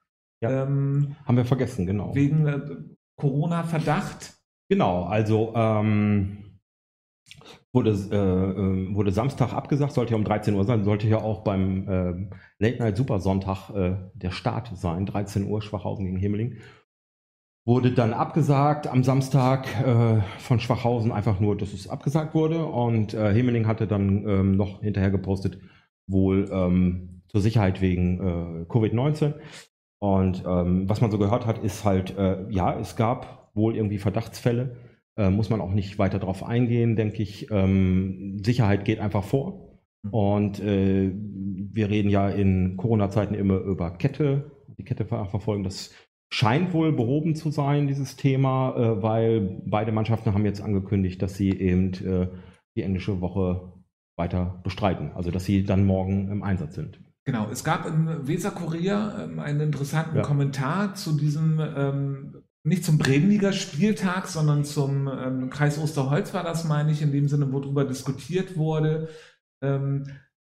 Ja. Ähm, Haben wir vergessen, genau. wegen äh, Corona-Verdacht. Genau, also ähm, wurde, äh, äh, wurde Samstag abgesagt, sollte ja um 13 Uhr sein, sollte ja auch beim ähm, Late Night Super Sonntag äh, der Start sein, 13 Uhr Schwachhausen gegen Himmeling. Wurde dann abgesagt am Samstag äh, von Schwachhausen einfach nur, dass es abgesagt wurde und äh, Himmeling hatte dann ähm, noch hinterher gepostet, wohl ähm, zur Sicherheit wegen äh, Covid-19. Und ähm, was man so gehört hat, ist halt, äh, ja, es gab wohl irgendwie Verdachtsfälle. Äh, muss man auch nicht weiter darauf eingehen, denke ich. Ähm, Sicherheit geht einfach vor. Und äh, wir reden ja in Corona-Zeiten immer über Kette, die Kette ver- verfolgen. Das scheint wohl behoben zu sein, dieses Thema, äh, weil beide Mannschaften haben jetzt angekündigt, dass sie eben äh, die englische Woche weiter bestreiten. Also dass sie dann morgen im Einsatz sind. Genau, es gab im Weser-Kurier ähm, einen interessanten Ja. Kommentar zu diesem, ähm, nicht zum Bremenliger Spieltag, sondern zum ähm, Kreis Osterholz war das, meine ich, in dem Sinne, wo darüber diskutiert wurde, ähm,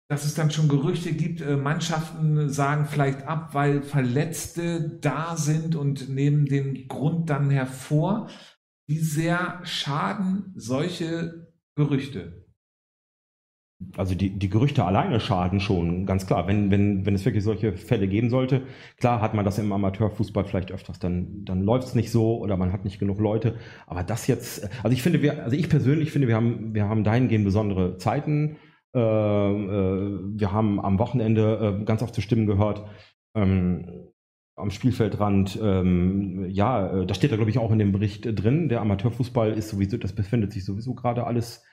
dass es dann schon Gerüchte gibt, äh, Mannschaften sagen vielleicht ab, weil Verletzte da sind und nehmen den Grund dann hervor. Wie sehr schaden solche Gerüchte? Also die, die Gerüchte alleine schaden schon, ganz klar. Wenn, wenn, wenn es wirklich solche Fälle geben sollte, klar hat man das im Amateurfußball vielleicht öfters, dann, dann läuft es nicht so oder man hat nicht genug Leute. Aber das jetzt, also ich finde, wir, also ich persönlich finde, wir haben, wir haben dahingehend besondere Zeiten. Äh, äh, wir haben am Wochenende äh, ganz oft zu Stimmen gehört, ähm, am Spielfeldrand, ähm, ja, äh, das steht da glaube ich auch in dem Bericht äh, drin. Der Amateurfußball ist sowieso, das befindet sich sowieso gerade alles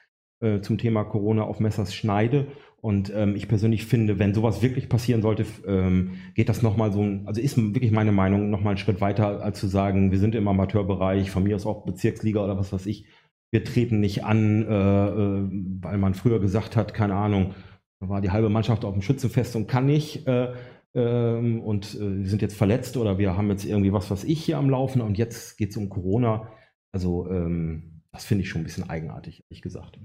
äh, zum Thema Corona auf Messers Schneide. Und ähm, ich persönlich finde, wenn sowas wirklich passieren sollte, ähm, geht das nochmal so, also ist wirklich meine Meinung, nochmal einen Schritt weiter, als zu sagen, wir sind im Amateurbereich, von mir aus auch Bezirksliga oder was weiß ich. Wir treten nicht an, äh, äh, weil man früher gesagt hat, keine Ahnung, da war die halbe Mannschaft auf dem Schützenfest und kann nicht. Äh, ähm, und äh, sind jetzt verletzt oder wir haben jetzt irgendwie was, was ich hier am Laufen und jetzt geht es um Corona. Also ähm, das finde ich schon ein bisschen eigenartig, ehrlich gesagt.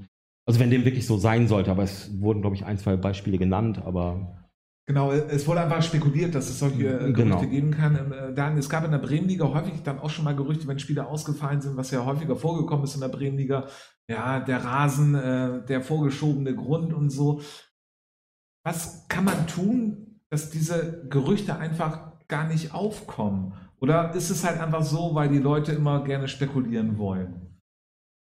Also wenn dem wirklich so sein sollte, aber es wurden, glaube ich, ein, zwei Beispiele genannt, aber Genau, es wurde einfach spekuliert, dass es solche äh, Gerüchte Genau. geben kann. Ähm, äh, Dann, es gab in der Bremenliga häufig dann auch schon mal Gerüchte, wenn Spieler ausgefallen sind, was ja häufiger vorgekommen ist in der Bremenliga. Ja, der Rasen, äh, der vorgeschobene Grund und so. Was kann man tun, dass diese Gerüchte einfach gar nicht aufkommen? Oder ist es halt einfach so, weil die Leute immer gerne spekulieren wollen?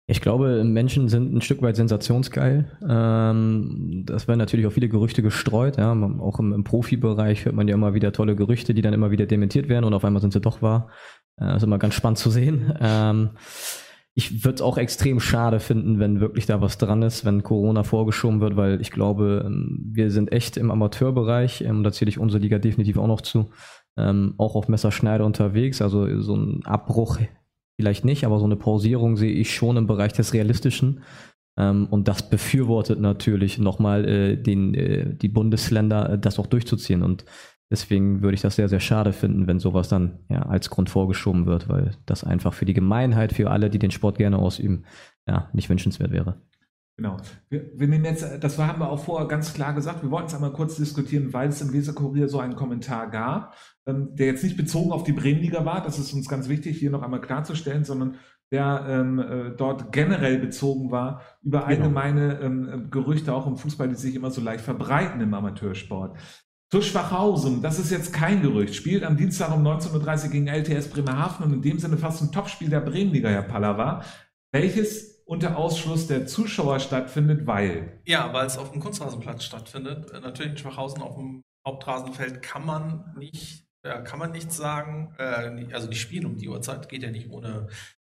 Ich glaube, Menschen sind ein Stück weit sensationsgeil. Ähm, das werden natürlich auch viele Gerüchte gestreut. Ja. Auch im, im Profibereich hört man ja immer wieder tolle Gerüchte, die dann immer wieder dementiert werden und auf einmal sind sie doch wahr. Äh, ist immer ganz spannend zu sehen. Ähm, ich würde es auch extrem schade finden, wenn wirklich da was dran ist, wenn Corona vorgeschoben wird, weil ich glaube, ähm, wir sind echt im Amateurbereich, ähm, da zähle ich unsere Liga definitiv auch noch zu, ähm, auch auf Messerschneider unterwegs. Also so ein Abbruch vielleicht nicht, aber so eine Pausierung sehe ich schon im Bereich des Realistischen. Ähm, und das befürwortet natürlich nochmal äh, den, äh, die Bundesländer, äh, das auch durchzuziehen. Und deswegen würde ich das sehr, sehr schade finden, wenn sowas dann ja, als Grund vorgeschoben wird, weil das einfach für die Gemeinheit, für alle, die den Sport gerne ausüben, ja, nicht wünschenswert wäre. Genau. Wir, wir nehmen jetzt, das haben wir auch vorher ganz klar gesagt, wir wollten es einmal kurz diskutieren, weil es im Weser-Kurier so einen Kommentar gab, ähm, der jetzt nicht bezogen auf die Bremenliga war, das ist uns ganz wichtig, hier noch einmal klarzustellen, sondern der ähm, äh, dort generell bezogen war über Genau. allgemeine ähm, Gerüchte auch im Fußball, die sich immer so leicht verbreiten im Amateursport. Zu Schwachhausen, das ist jetzt kein Gerücht, spielt am Dienstag um 19.30 Uhr gegen LTS Bremerhaven und in dem Sinne fast ein Topspiel der Bremenliga, Herr Pallava, welches unter Ausschluss der Zuschauer stattfindet, weil Ja, weil es auf dem Kunstrasenplatz stattfindet. Äh, Natürlich in Schwachhausen auf dem Hauptrasenfeld kann man nicht, äh, kann man nichts sagen. Äh, also die spielen um die Uhrzeit, geht ja nicht ohne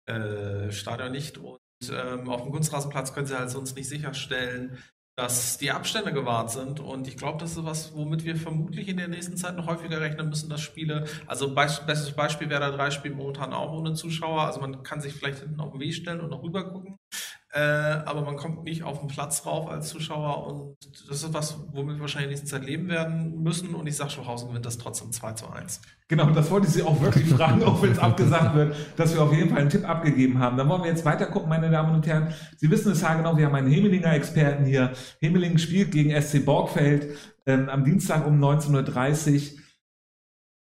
äh, Stadionlicht. Und ähm, auf dem Kunstrasenplatz können sie halt sonst nicht sicherstellen, dass die Abstände gewahrt sind. Und ich glaube, das ist was, womit wir vermutlich in der nächsten Zeit noch häufiger rechnen müssen, dass Spiele, also bestes Beispiel wäre da drei Spiele momentan auch ohne Zuschauer. Also man kann sich vielleicht hinten auf den Weg stellen und noch rüber gucken. Äh, aber man kommt nicht auf den Platz rauf als Zuschauer und das ist was, womit wir wahrscheinlich nächsten Zeit leben werden müssen. Und ich sage, Schwachhausen gewinnt das trotzdem 2 zu 1. Genau, das wollte ich Sie auch wirklich fragen, auch wenn es abgesagt wird, dass wir auf jeden Fall einen Tipp abgegeben haben. Dann wollen wir jetzt weiter gucken, meine Damen und Herren. Sie wissen es haargenau, wir haben einen Hemelinger Experten hier. Hemeling spielt gegen SC Borgfeld ähm, am Dienstag um 19.30 Uhr.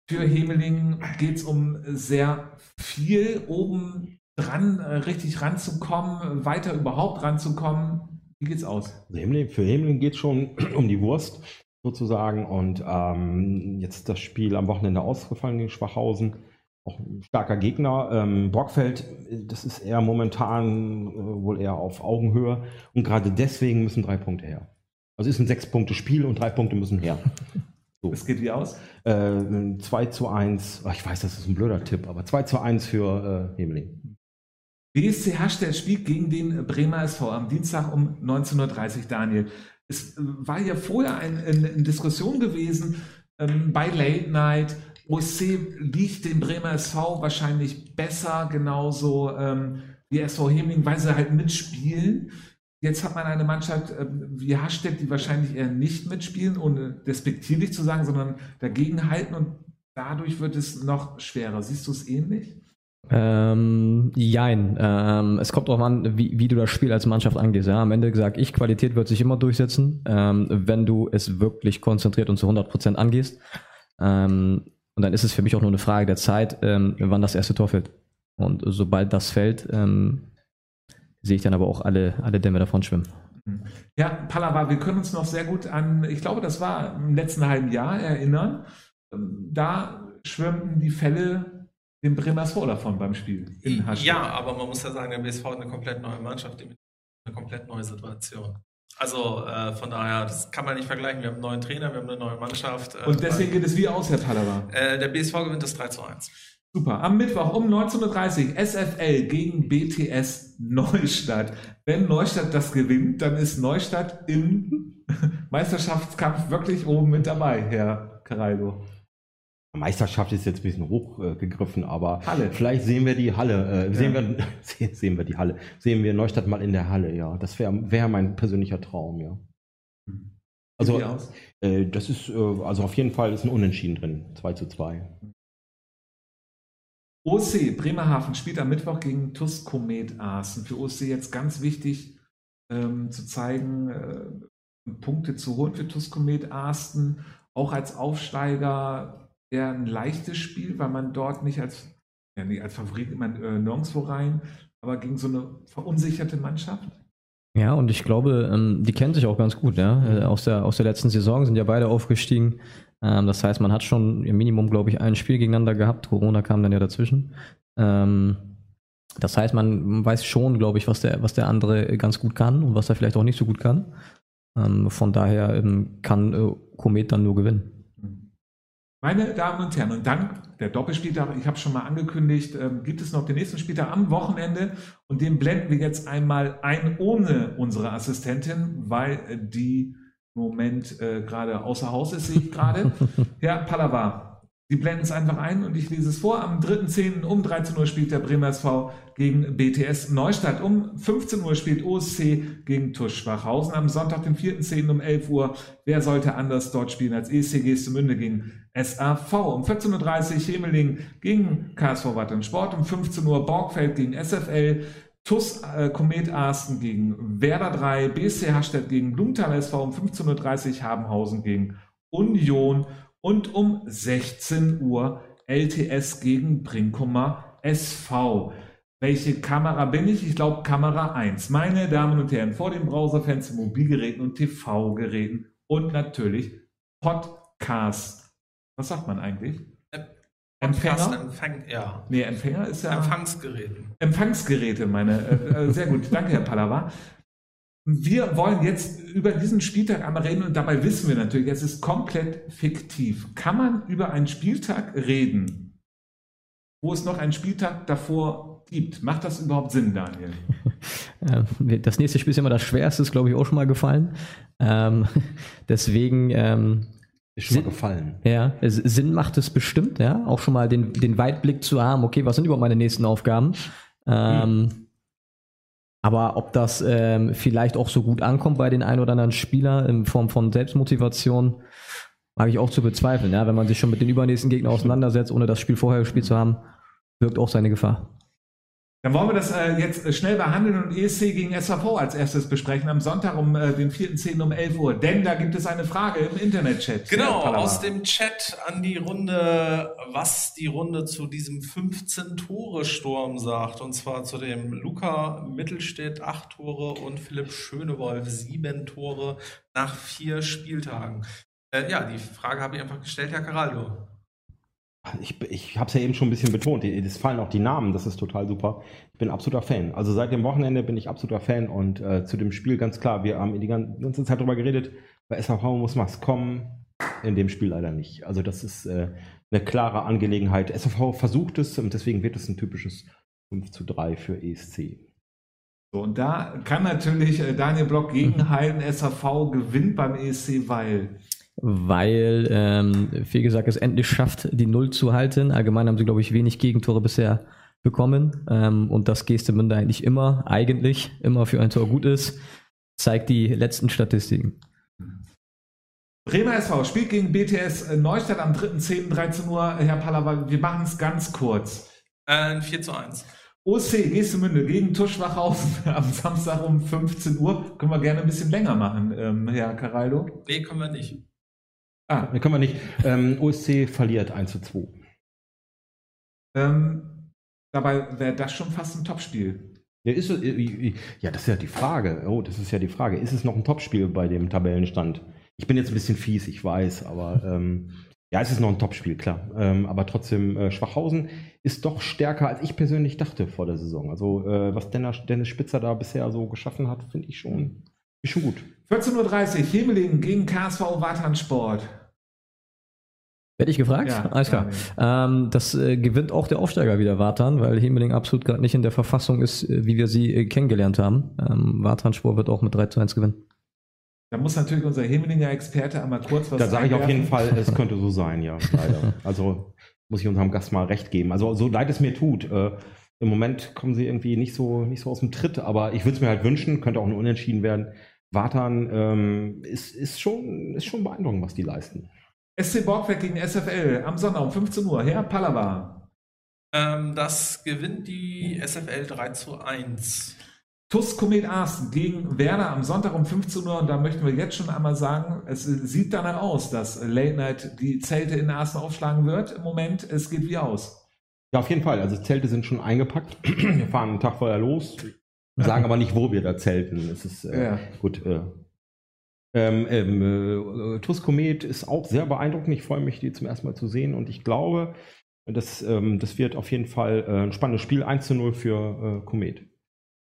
Für Hemeling geht es um sehr viel, oben dran äh, richtig ranzukommen, weiter überhaupt ranzukommen. Wie geht's aus? Also für Hemling geht es schon um die Wurst sozusagen. Und ähm, jetzt das Spiel am Wochenende ausgefallen gegen Schwachhausen. Auch ein starker Gegner. Ähm, Brockfeld, das ist eher momentan äh, wohl eher auf Augenhöhe. Und gerade deswegen müssen drei Punkte her. Also es ist ein Sechs-Punkte-Spiel und drei Punkte müssen her. So. Es geht wie aus? Äh, 2 zu 1, ach, ich weiß, das ist ein blöder Tipp, aber 2 zu 1 für äh, Hemling. BSC Hasstedt spielt gegen den Bremer SV am Dienstag um 19.30 Uhr, Daniel. Es äh, war ja vorher eine ein, Diskussion gewesen ähm, bei Late Night. OSC liegt dem Bremer SV wahrscheinlich besser, genauso ähm, wie SV Hemling, weil sie halt mitspielen. Jetzt hat man eine Mannschaft ähm, wie Hasstedt, die wahrscheinlich eher nicht mitspielen, ohne despektierlich zu sagen, sondern dagegenhalten und dadurch wird es noch schwerer. Siehst du es ähnlich? Ähm, jein. Ähm, es kommt darauf an, wie, wie du das Spiel als Mannschaft angehst. Ja, am Ende gesagt, ich, Qualität wird sich immer durchsetzen, ähm, wenn du es wirklich konzentriert und zu 100% angehst. Ähm, und dann ist es für mich auch nur eine Frage der Zeit, ähm, wann das erste Tor fällt. Und sobald das fällt, ähm, sehe ich dann aber auch alle, alle Dämme davon schwimmen. Ja, Pallava, wir können uns noch sehr gut an, ich glaube, das war im letzten halben Jahr erinnern. Ähm, Da schwimmen die Fälle dem Bremer SV davon beim Spiel. Ja, aber man muss ja sagen, der BSV hat eine komplett neue Mannschaft, eine komplett neue Situation. Also äh, von daher, das kann man nicht vergleichen. Wir haben einen neuen Trainer, wir haben eine neue Mannschaft. Äh, Und deswegen geht es wie aus, Herr Pallava. äh, der BSV gewinnt das 3 zu 1. Super. Am Mittwoch um 19.30 Uhr SFL gegen BTS Neustadt. Wenn Neustadt das gewinnt, dann ist Neustadt im Meisterschaftskampf wirklich oben mit dabei, Herr Caraldo. Meisterschaft ist jetzt ein bisschen hochgegriffen, aber Halle. vielleicht sehen wir die Halle. Äh, sehen, Ja. wir, se- sehen wir die Halle. Sehen wir Neustadt mal in der Halle, ja. Das wäre wär mein persönlicher Traum, ja. Also, Wie aus? äh, das ist, äh, also auf jeden Fall ist ein Unentschieden drin. 2 zu 2. OC Bremerhaven spielt am Mittwoch gegen TUS Komet Aachen. Für OC jetzt ganz wichtig, ähm, zu zeigen, äh, Punkte zu holen für Tuskomet Arsten. Auch als Aufsteiger eher ein leichtes Spiel, weil man dort nicht als, ja, nicht als Favorit man äh, nirgendwo rein, aber gegen so eine verunsicherte Mannschaft. Ja, und ich glaube, ähm, die kennen sich auch ganz gut, ja. Äh, aus, der, aus der letzten Saison sind ja beide aufgestiegen. Ähm, das heißt, man hat schon im Minimum, glaube ich, ein Spiel gegeneinander gehabt. Corona kam dann ja dazwischen. Ähm, das heißt, man weiß schon, glaube ich, was der, was der andere ganz gut kann und was er vielleicht auch nicht so gut kann. Ähm, von daher ähm, kann äh, Komet dann nur gewinnen. Meine Damen und Herren, und dann der Doppelspieltag, ich habe schon mal angekündigt, ähm, gibt es noch den nächsten Spieltag am Wochenende und den blenden wir jetzt einmal ein ohne unsere Assistentin, weil die im Moment äh, gerade außer Haus ist, sehe ich gerade. Herr Pallava, Sie blenden es einfach ein und ich lese es vor. Am 3.10. um 13 Uhr spielt der Bremer SV gegen BTS Neustadt. Um 15 Uhr spielt OSC gegen Tusch Schwachhausen. Am Sonntag, den 4.10. um 11 Uhr. Wer sollte anders dort spielen als ESC Gestemünde gegen SAV? Um 14.30 Uhr Hemeling gegen KSV Wattern Sport. Um 15 Uhr Borgfeld gegen SFL. TUS äh, Komet Arsten gegen Werder 3. BSC Hastedt gegen Blumenthal SV. Um 15.30 Uhr Habenhausen gegen Union und um 16 Uhr LTS gegen Brinkumer SV. Welche Kamera bin ich? Ich glaube Kamera 1. Meine Damen und Herren, vor den Browserfenstern, Mobilgeräten und TV-Geräten und natürlich Podcast. Was sagt man eigentlich? Empfänger? Empfang, ja. Nee, Empfänger ist ja. Empfangsgeräte. Empfangsgeräte, meine. Äh, äh, sehr gut. Danke, Herr Pallava. Wir wollen jetzt über diesen Spieltag einmal reden und dabei wissen wir natürlich, es ist komplett fiktiv. Kann man über einen Spieltag reden, wo es noch einen Spieltag davor gibt? Macht das überhaupt Sinn, Daniel? Das nächste Spiel ist immer das schwerste, ist glaube ich auch schon mal gefallen. Ähm, deswegen ähm, ist schon Sinn, mal gefallen. Ja, Sinn macht es bestimmt, ja, auch schon mal den, den Weitblick zu haben, okay, was sind überhaupt meine nächsten Aufgaben? Ähm, hm. Aber ob das ähm, vielleicht auch so gut ankommt bei den ein oder anderen Spielern in Form von Selbstmotivation, mag ich auch zu bezweifeln. Ja? Wenn man sich schon mit den übernächsten Gegnern auseinandersetzt, ohne das Spiel vorher gespielt zu haben, wirkt auch seine Gefahr. Dann wollen wir das äh, jetzt äh, schnell behandeln und ESC gegen SAV als erstes besprechen am Sonntag um äh, den 4.10. um 11 Uhr. Denn da gibt es eine Frage im Internet-Chat. Genau, aus dem Chat an die Runde, was die Runde zu diesem 15-Tore-Sturm sagt. Und zwar zu dem Luca Mittelstädt 8 Tore und Philipp Schönewolf 7 Tore nach vier Spieltagen. Äh, ja, die Frage habe ich einfach gestellt, Herr Caraldo. Ich, ich habe es ja eben schon ein bisschen betont. Es fallen auch die Namen, das ist total super. Ich bin absoluter Fan. Also seit dem Wochenende bin ich absoluter Fan und äh, zu dem Spiel ganz klar, wir haben die ganze Zeit darüber geredet, bei SAV muss was kommen, in dem Spiel leider nicht. Also das ist äh, eine klare Angelegenheit. SAV versucht es und deswegen wird es ein typisches 5 zu 3 für ESC. So, und da kann natürlich äh, Daniel Block gegenhalten, SAV gewinnt beim ESC, weil weil ähm, wie gesagt es endlich schafft, die Null zu halten. Allgemein haben sie, glaube ich, wenig Gegentore bisher bekommen ähm, und das Gestemünde eigentlich immer, eigentlich immer für ein Tor gut ist, zeigt die letzten Statistiken. Bremer SV spielt gegen BTS Neustadt am 3.10. 13 Uhr. Herr Pallava, wir machen es ganz kurz. Äh, 4 zu 1. OC Gestemünde gegen Tuschwachhausen am Samstag um 15 Uhr. Können wir gerne ein bisschen länger machen, ähm, Herr Caraldo? Nee, können wir nicht. Ah, ne, können wir nicht. Ähm, OSC verliert 1 zu 2. Ähm, dabei wäre das schon fast ein Topspiel. Ja, ist, äh, ja, das ist ja die Frage. Oh, das ist ja die Frage. Ist es noch ein Topspiel bei dem Tabellenstand? Ich bin jetzt ein bisschen fies, ich weiß, aber ähm, ja, es ist noch ein Topspiel, klar. Ähm, aber trotzdem, äh, Schwachhausen ist doch stärker, als ich persönlich dachte vor der Saison. Also, äh, was Dennis, Dennis Spitzer da bisher so geschaffen hat, finde ich schon, ist schon gut. 14.30 Uhr, Hemeling gegen KSV Wartansport. Werde ich gefragt? Ja, Alles klar. Ähm, das äh, gewinnt auch der Aufsteiger wieder Wartan, weil Hemeling absolut gerade nicht in der Verfassung ist, äh, wie wir sie äh, kennengelernt haben. Ähm, Wartan-Spor wird auch mit 3 zu 1 gewinnen. Da muss natürlich unser Hemelinger Experte einmal kurz was sagen. Da sage ich auf jeden Fall, es könnte so sein, ja, leider. also muss ich unserem Gast mal recht geben. Also so leid es mir tut, äh, im Moment kommen sie irgendwie nicht so, nicht so aus dem Tritt, aber ich würde es mir halt wünschen, könnte auch ein Unentschieden werden. Wartan ähm, ist, ist, schon, ist schon beeindruckend, was die leisten. SC Borgwerk gegen SFL am Sonntag um 15 Uhr. Herr Pallava. Ähm, das gewinnt die SFL 3 zu 1. TUS Komet Aas gegen Werder am Sonntag um 15 Uhr. Und da möchten wir jetzt schon einmal sagen, es sieht danach aus, dass Late Night die Zelte in Aachen aufschlagen wird. Im Moment, es geht wie aus. Ja, auf jeden Fall. Also Zelte sind schon eingepackt. Wir fahren einen Tag vorher los, sagen aber nicht, wo wir da zelten. Es ist äh, Ja. gut. Äh, ähm, ähm, äh, TUS Komet ist auch sehr beeindruckend. Ich freue mich, die zum ersten Mal zu sehen. Und ich glaube, das, ähm, das wird auf jeden Fall äh, ein spannendes Spiel. 1 zu 0 für äh, Komet.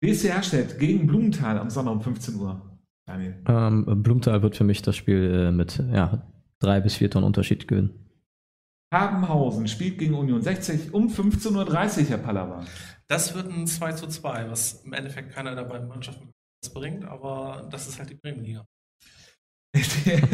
BSC Herstedt gegen Blumenthal am Sonntag um 15 Uhr. Daniel. Ähm, Blumthal wird für mich das Spiel äh, mit ja, drei bis vier Tonnen Unterschied gewinnen. Habenhausen spielt gegen Union 60 um 15.30 Uhr, Herr Pallava. Das wird ein 2 zu 2, was im Endeffekt keiner der beiden Mannschaften bringt, aber das ist halt die Bremenliga.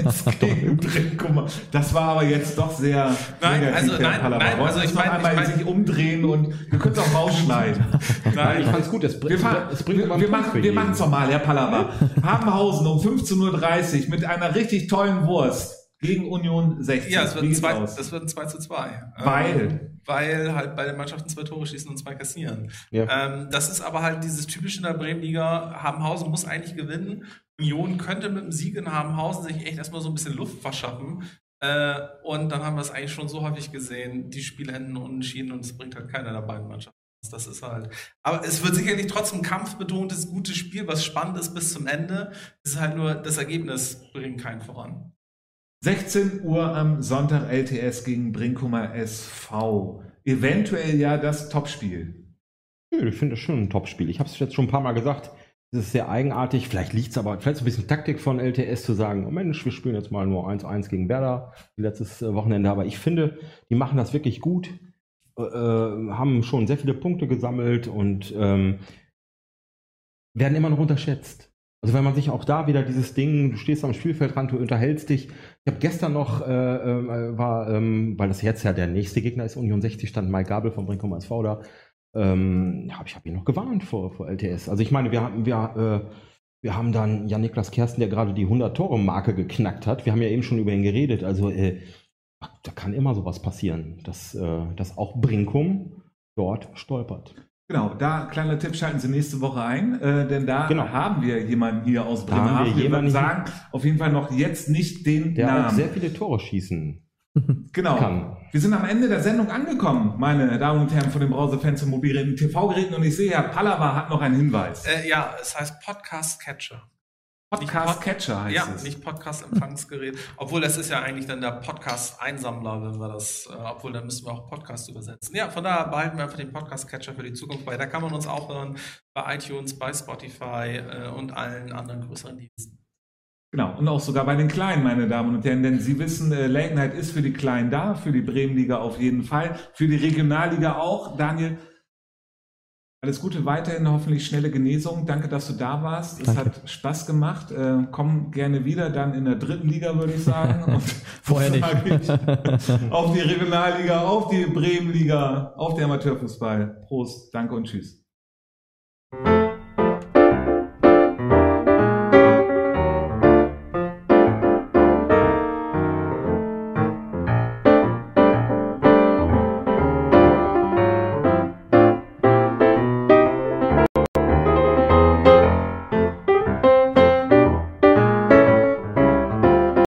Das war aber jetzt doch sehr Nein, negativ, also Herr nein, nein, also ich noch mein- einmal ich mein- sich umdrehen und wir können es auch rausschneiden. Ich fand es gut. Es, br- Wir, fahren, es bringt wir, wir machen wir jeden. machen es nochmal, Herr Pallava. Habenhausen um 15.30 Uhr mit einer richtig tollen Wurst gegen Union 60. Ja, es wird Wie ein geht's 2, aus? das wird ein 2 zu 2. Weil? Ähm, weil halt beide Mannschaften zwei Tore schießen und zwei kassieren. Ja. Ähm, das ist aber halt dieses typische in der Bremenliga. Habenhausen muss eigentlich gewinnen. Union könnte mit dem Sieg in Habenhausen sich echt erstmal so ein bisschen Luft verschaffen. Äh, und dann haben wir es eigentlich schon so häufig gesehen. Die Spiele enden unentschieden und es bringt halt keiner der beiden Mannschaften. Das ist halt. Aber es wird sicherlich trotzdem kampfbetontes, gutes Spiel, was spannend ist bis zum Ende. Es ist halt nur, das Ergebnis bringt keinen voran. 16 Uhr am Sonntag LTS gegen Brinkumer SV. Eventuell ja das Topspiel. Nö, ich finde das schon ein Top-Spiel. Ich habe es jetzt schon ein paar Mal gesagt. Es ist sehr eigenartig. Vielleicht liegt es aber, vielleicht so ein bisschen Taktik von LTS zu sagen, oh Mensch, wir spielen jetzt mal nur 1-1 gegen Werder, letztes äh, Wochenende. Aber ich finde, die machen das wirklich gut, äh, äh, haben schon sehr viele Punkte gesammelt und ähm, werden immer noch unterschätzt. Also wenn man sich auch da wieder dieses Ding, du stehst am Spielfeldrand, du unterhältst dich. Ich habe gestern noch, äh, äh, war, ähm, weil das jetzt ja der nächste Gegner ist, Union 60, stand Mike Gabel vom Brinkum SV da. Ähm, ich habe ihn noch gewarnt vor, vor LTS. Also ich meine, wir haben, wir, äh, wir haben dann Jan-Niklas Kersten, der gerade die 100-Tore-Marke geknackt hat. Wir haben ja eben schon über ihn geredet. Also äh, da kann immer sowas passieren, dass, äh, dass auch Brinkum dort stolpert. Genau, da kleiner Tipp, schalten Sie nächste Woche ein, äh, denn da Genau. haben wir jemanden hier aus Da haben wir Bremerhaven. Wir jemanden würden sagen, auf jeden Fall noch jetzt nicht den Der auch Namen. sehr viele Tore schießen Genau. kann. Wir sind am Ende der Sendung angekommen, meine Damen und Herren von den Browserfans und mobilen TV-Geräten. Und ich sehe, Herr Pallava hat noch einen Hinweis. Äh, ja, es heißt Podcast Catcher. Podcast Pod- Catcher heißt ja, es. nicht Podcast-Empfangsgerät. obwohl das ist ja eigentlich dann der Podcast-Einsammler, wenn wir das, äh, obwohl dann müssen wir auch Podcast übersetzen. Ja, von daher behalten wir einfach den Podcast-Catcher für die Zukunft bei. Da kann man uns auch hören bei iTunes, bei Spotify äh, und allen anderen größeren Diensten. Genau, und auch sogar bei den Kleinen, meine Damen und Herren, denn Sie wissen, äh, Late Night ist für die Kleinen da, für die Bremenliga auf jeden Fall, für die Regionalliga auch. Daniel, alles Gute weiterhin, hoffentlich schnelle Genesung. Danke, dass du da warst. Es Danke. hat Spaß gemacht. Äh, komm gerne wieder, dann in der dritten Liga, würde ich sagen. Und Vorher nicht. auf die Regionalliga, auf die Bremenliga, auf den Amateurfußball. Prost, danke und tschüss.